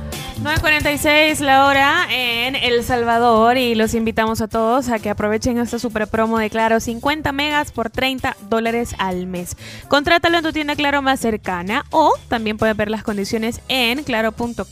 9.46 la hora en El Salvador y los invitamos a todos a que aprovechen esta super promo de Claro 50 megas por 30 dólares al mes. Contrátalo en tu tienda Claro más cercana o también puedes ver las condiciones en claro.com.sb.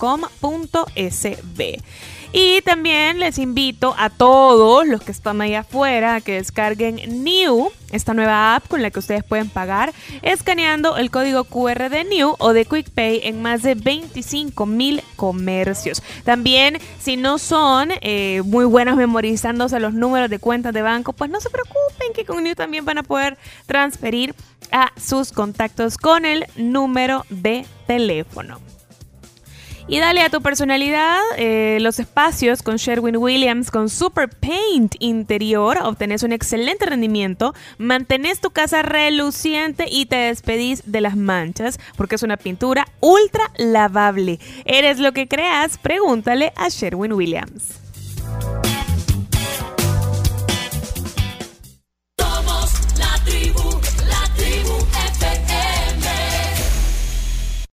Y también les invito a todos los que están ahí afuera a que descarguen New, esta nueva app con la que ustedes pueden pagar escaneando el código QR de New o de QuickPay en más de 25 mil comercios. También, si no son eh, muy buenos memorizándose los números de cuentas de banco, pues no se preocupen que con New también van a poder transferir a sus contactos con el número de teléfono. Y dale a tu personalidad eh, los espacios con Sherwin Williams con Super Paint Interior. Obtenés un excelente rendimiento, mantenés tu casa reluciente y te despedís de las manchas porque es una pintura ultra lavable. ¿Eres lo que creas? Pregúntale a Sherwin Williams.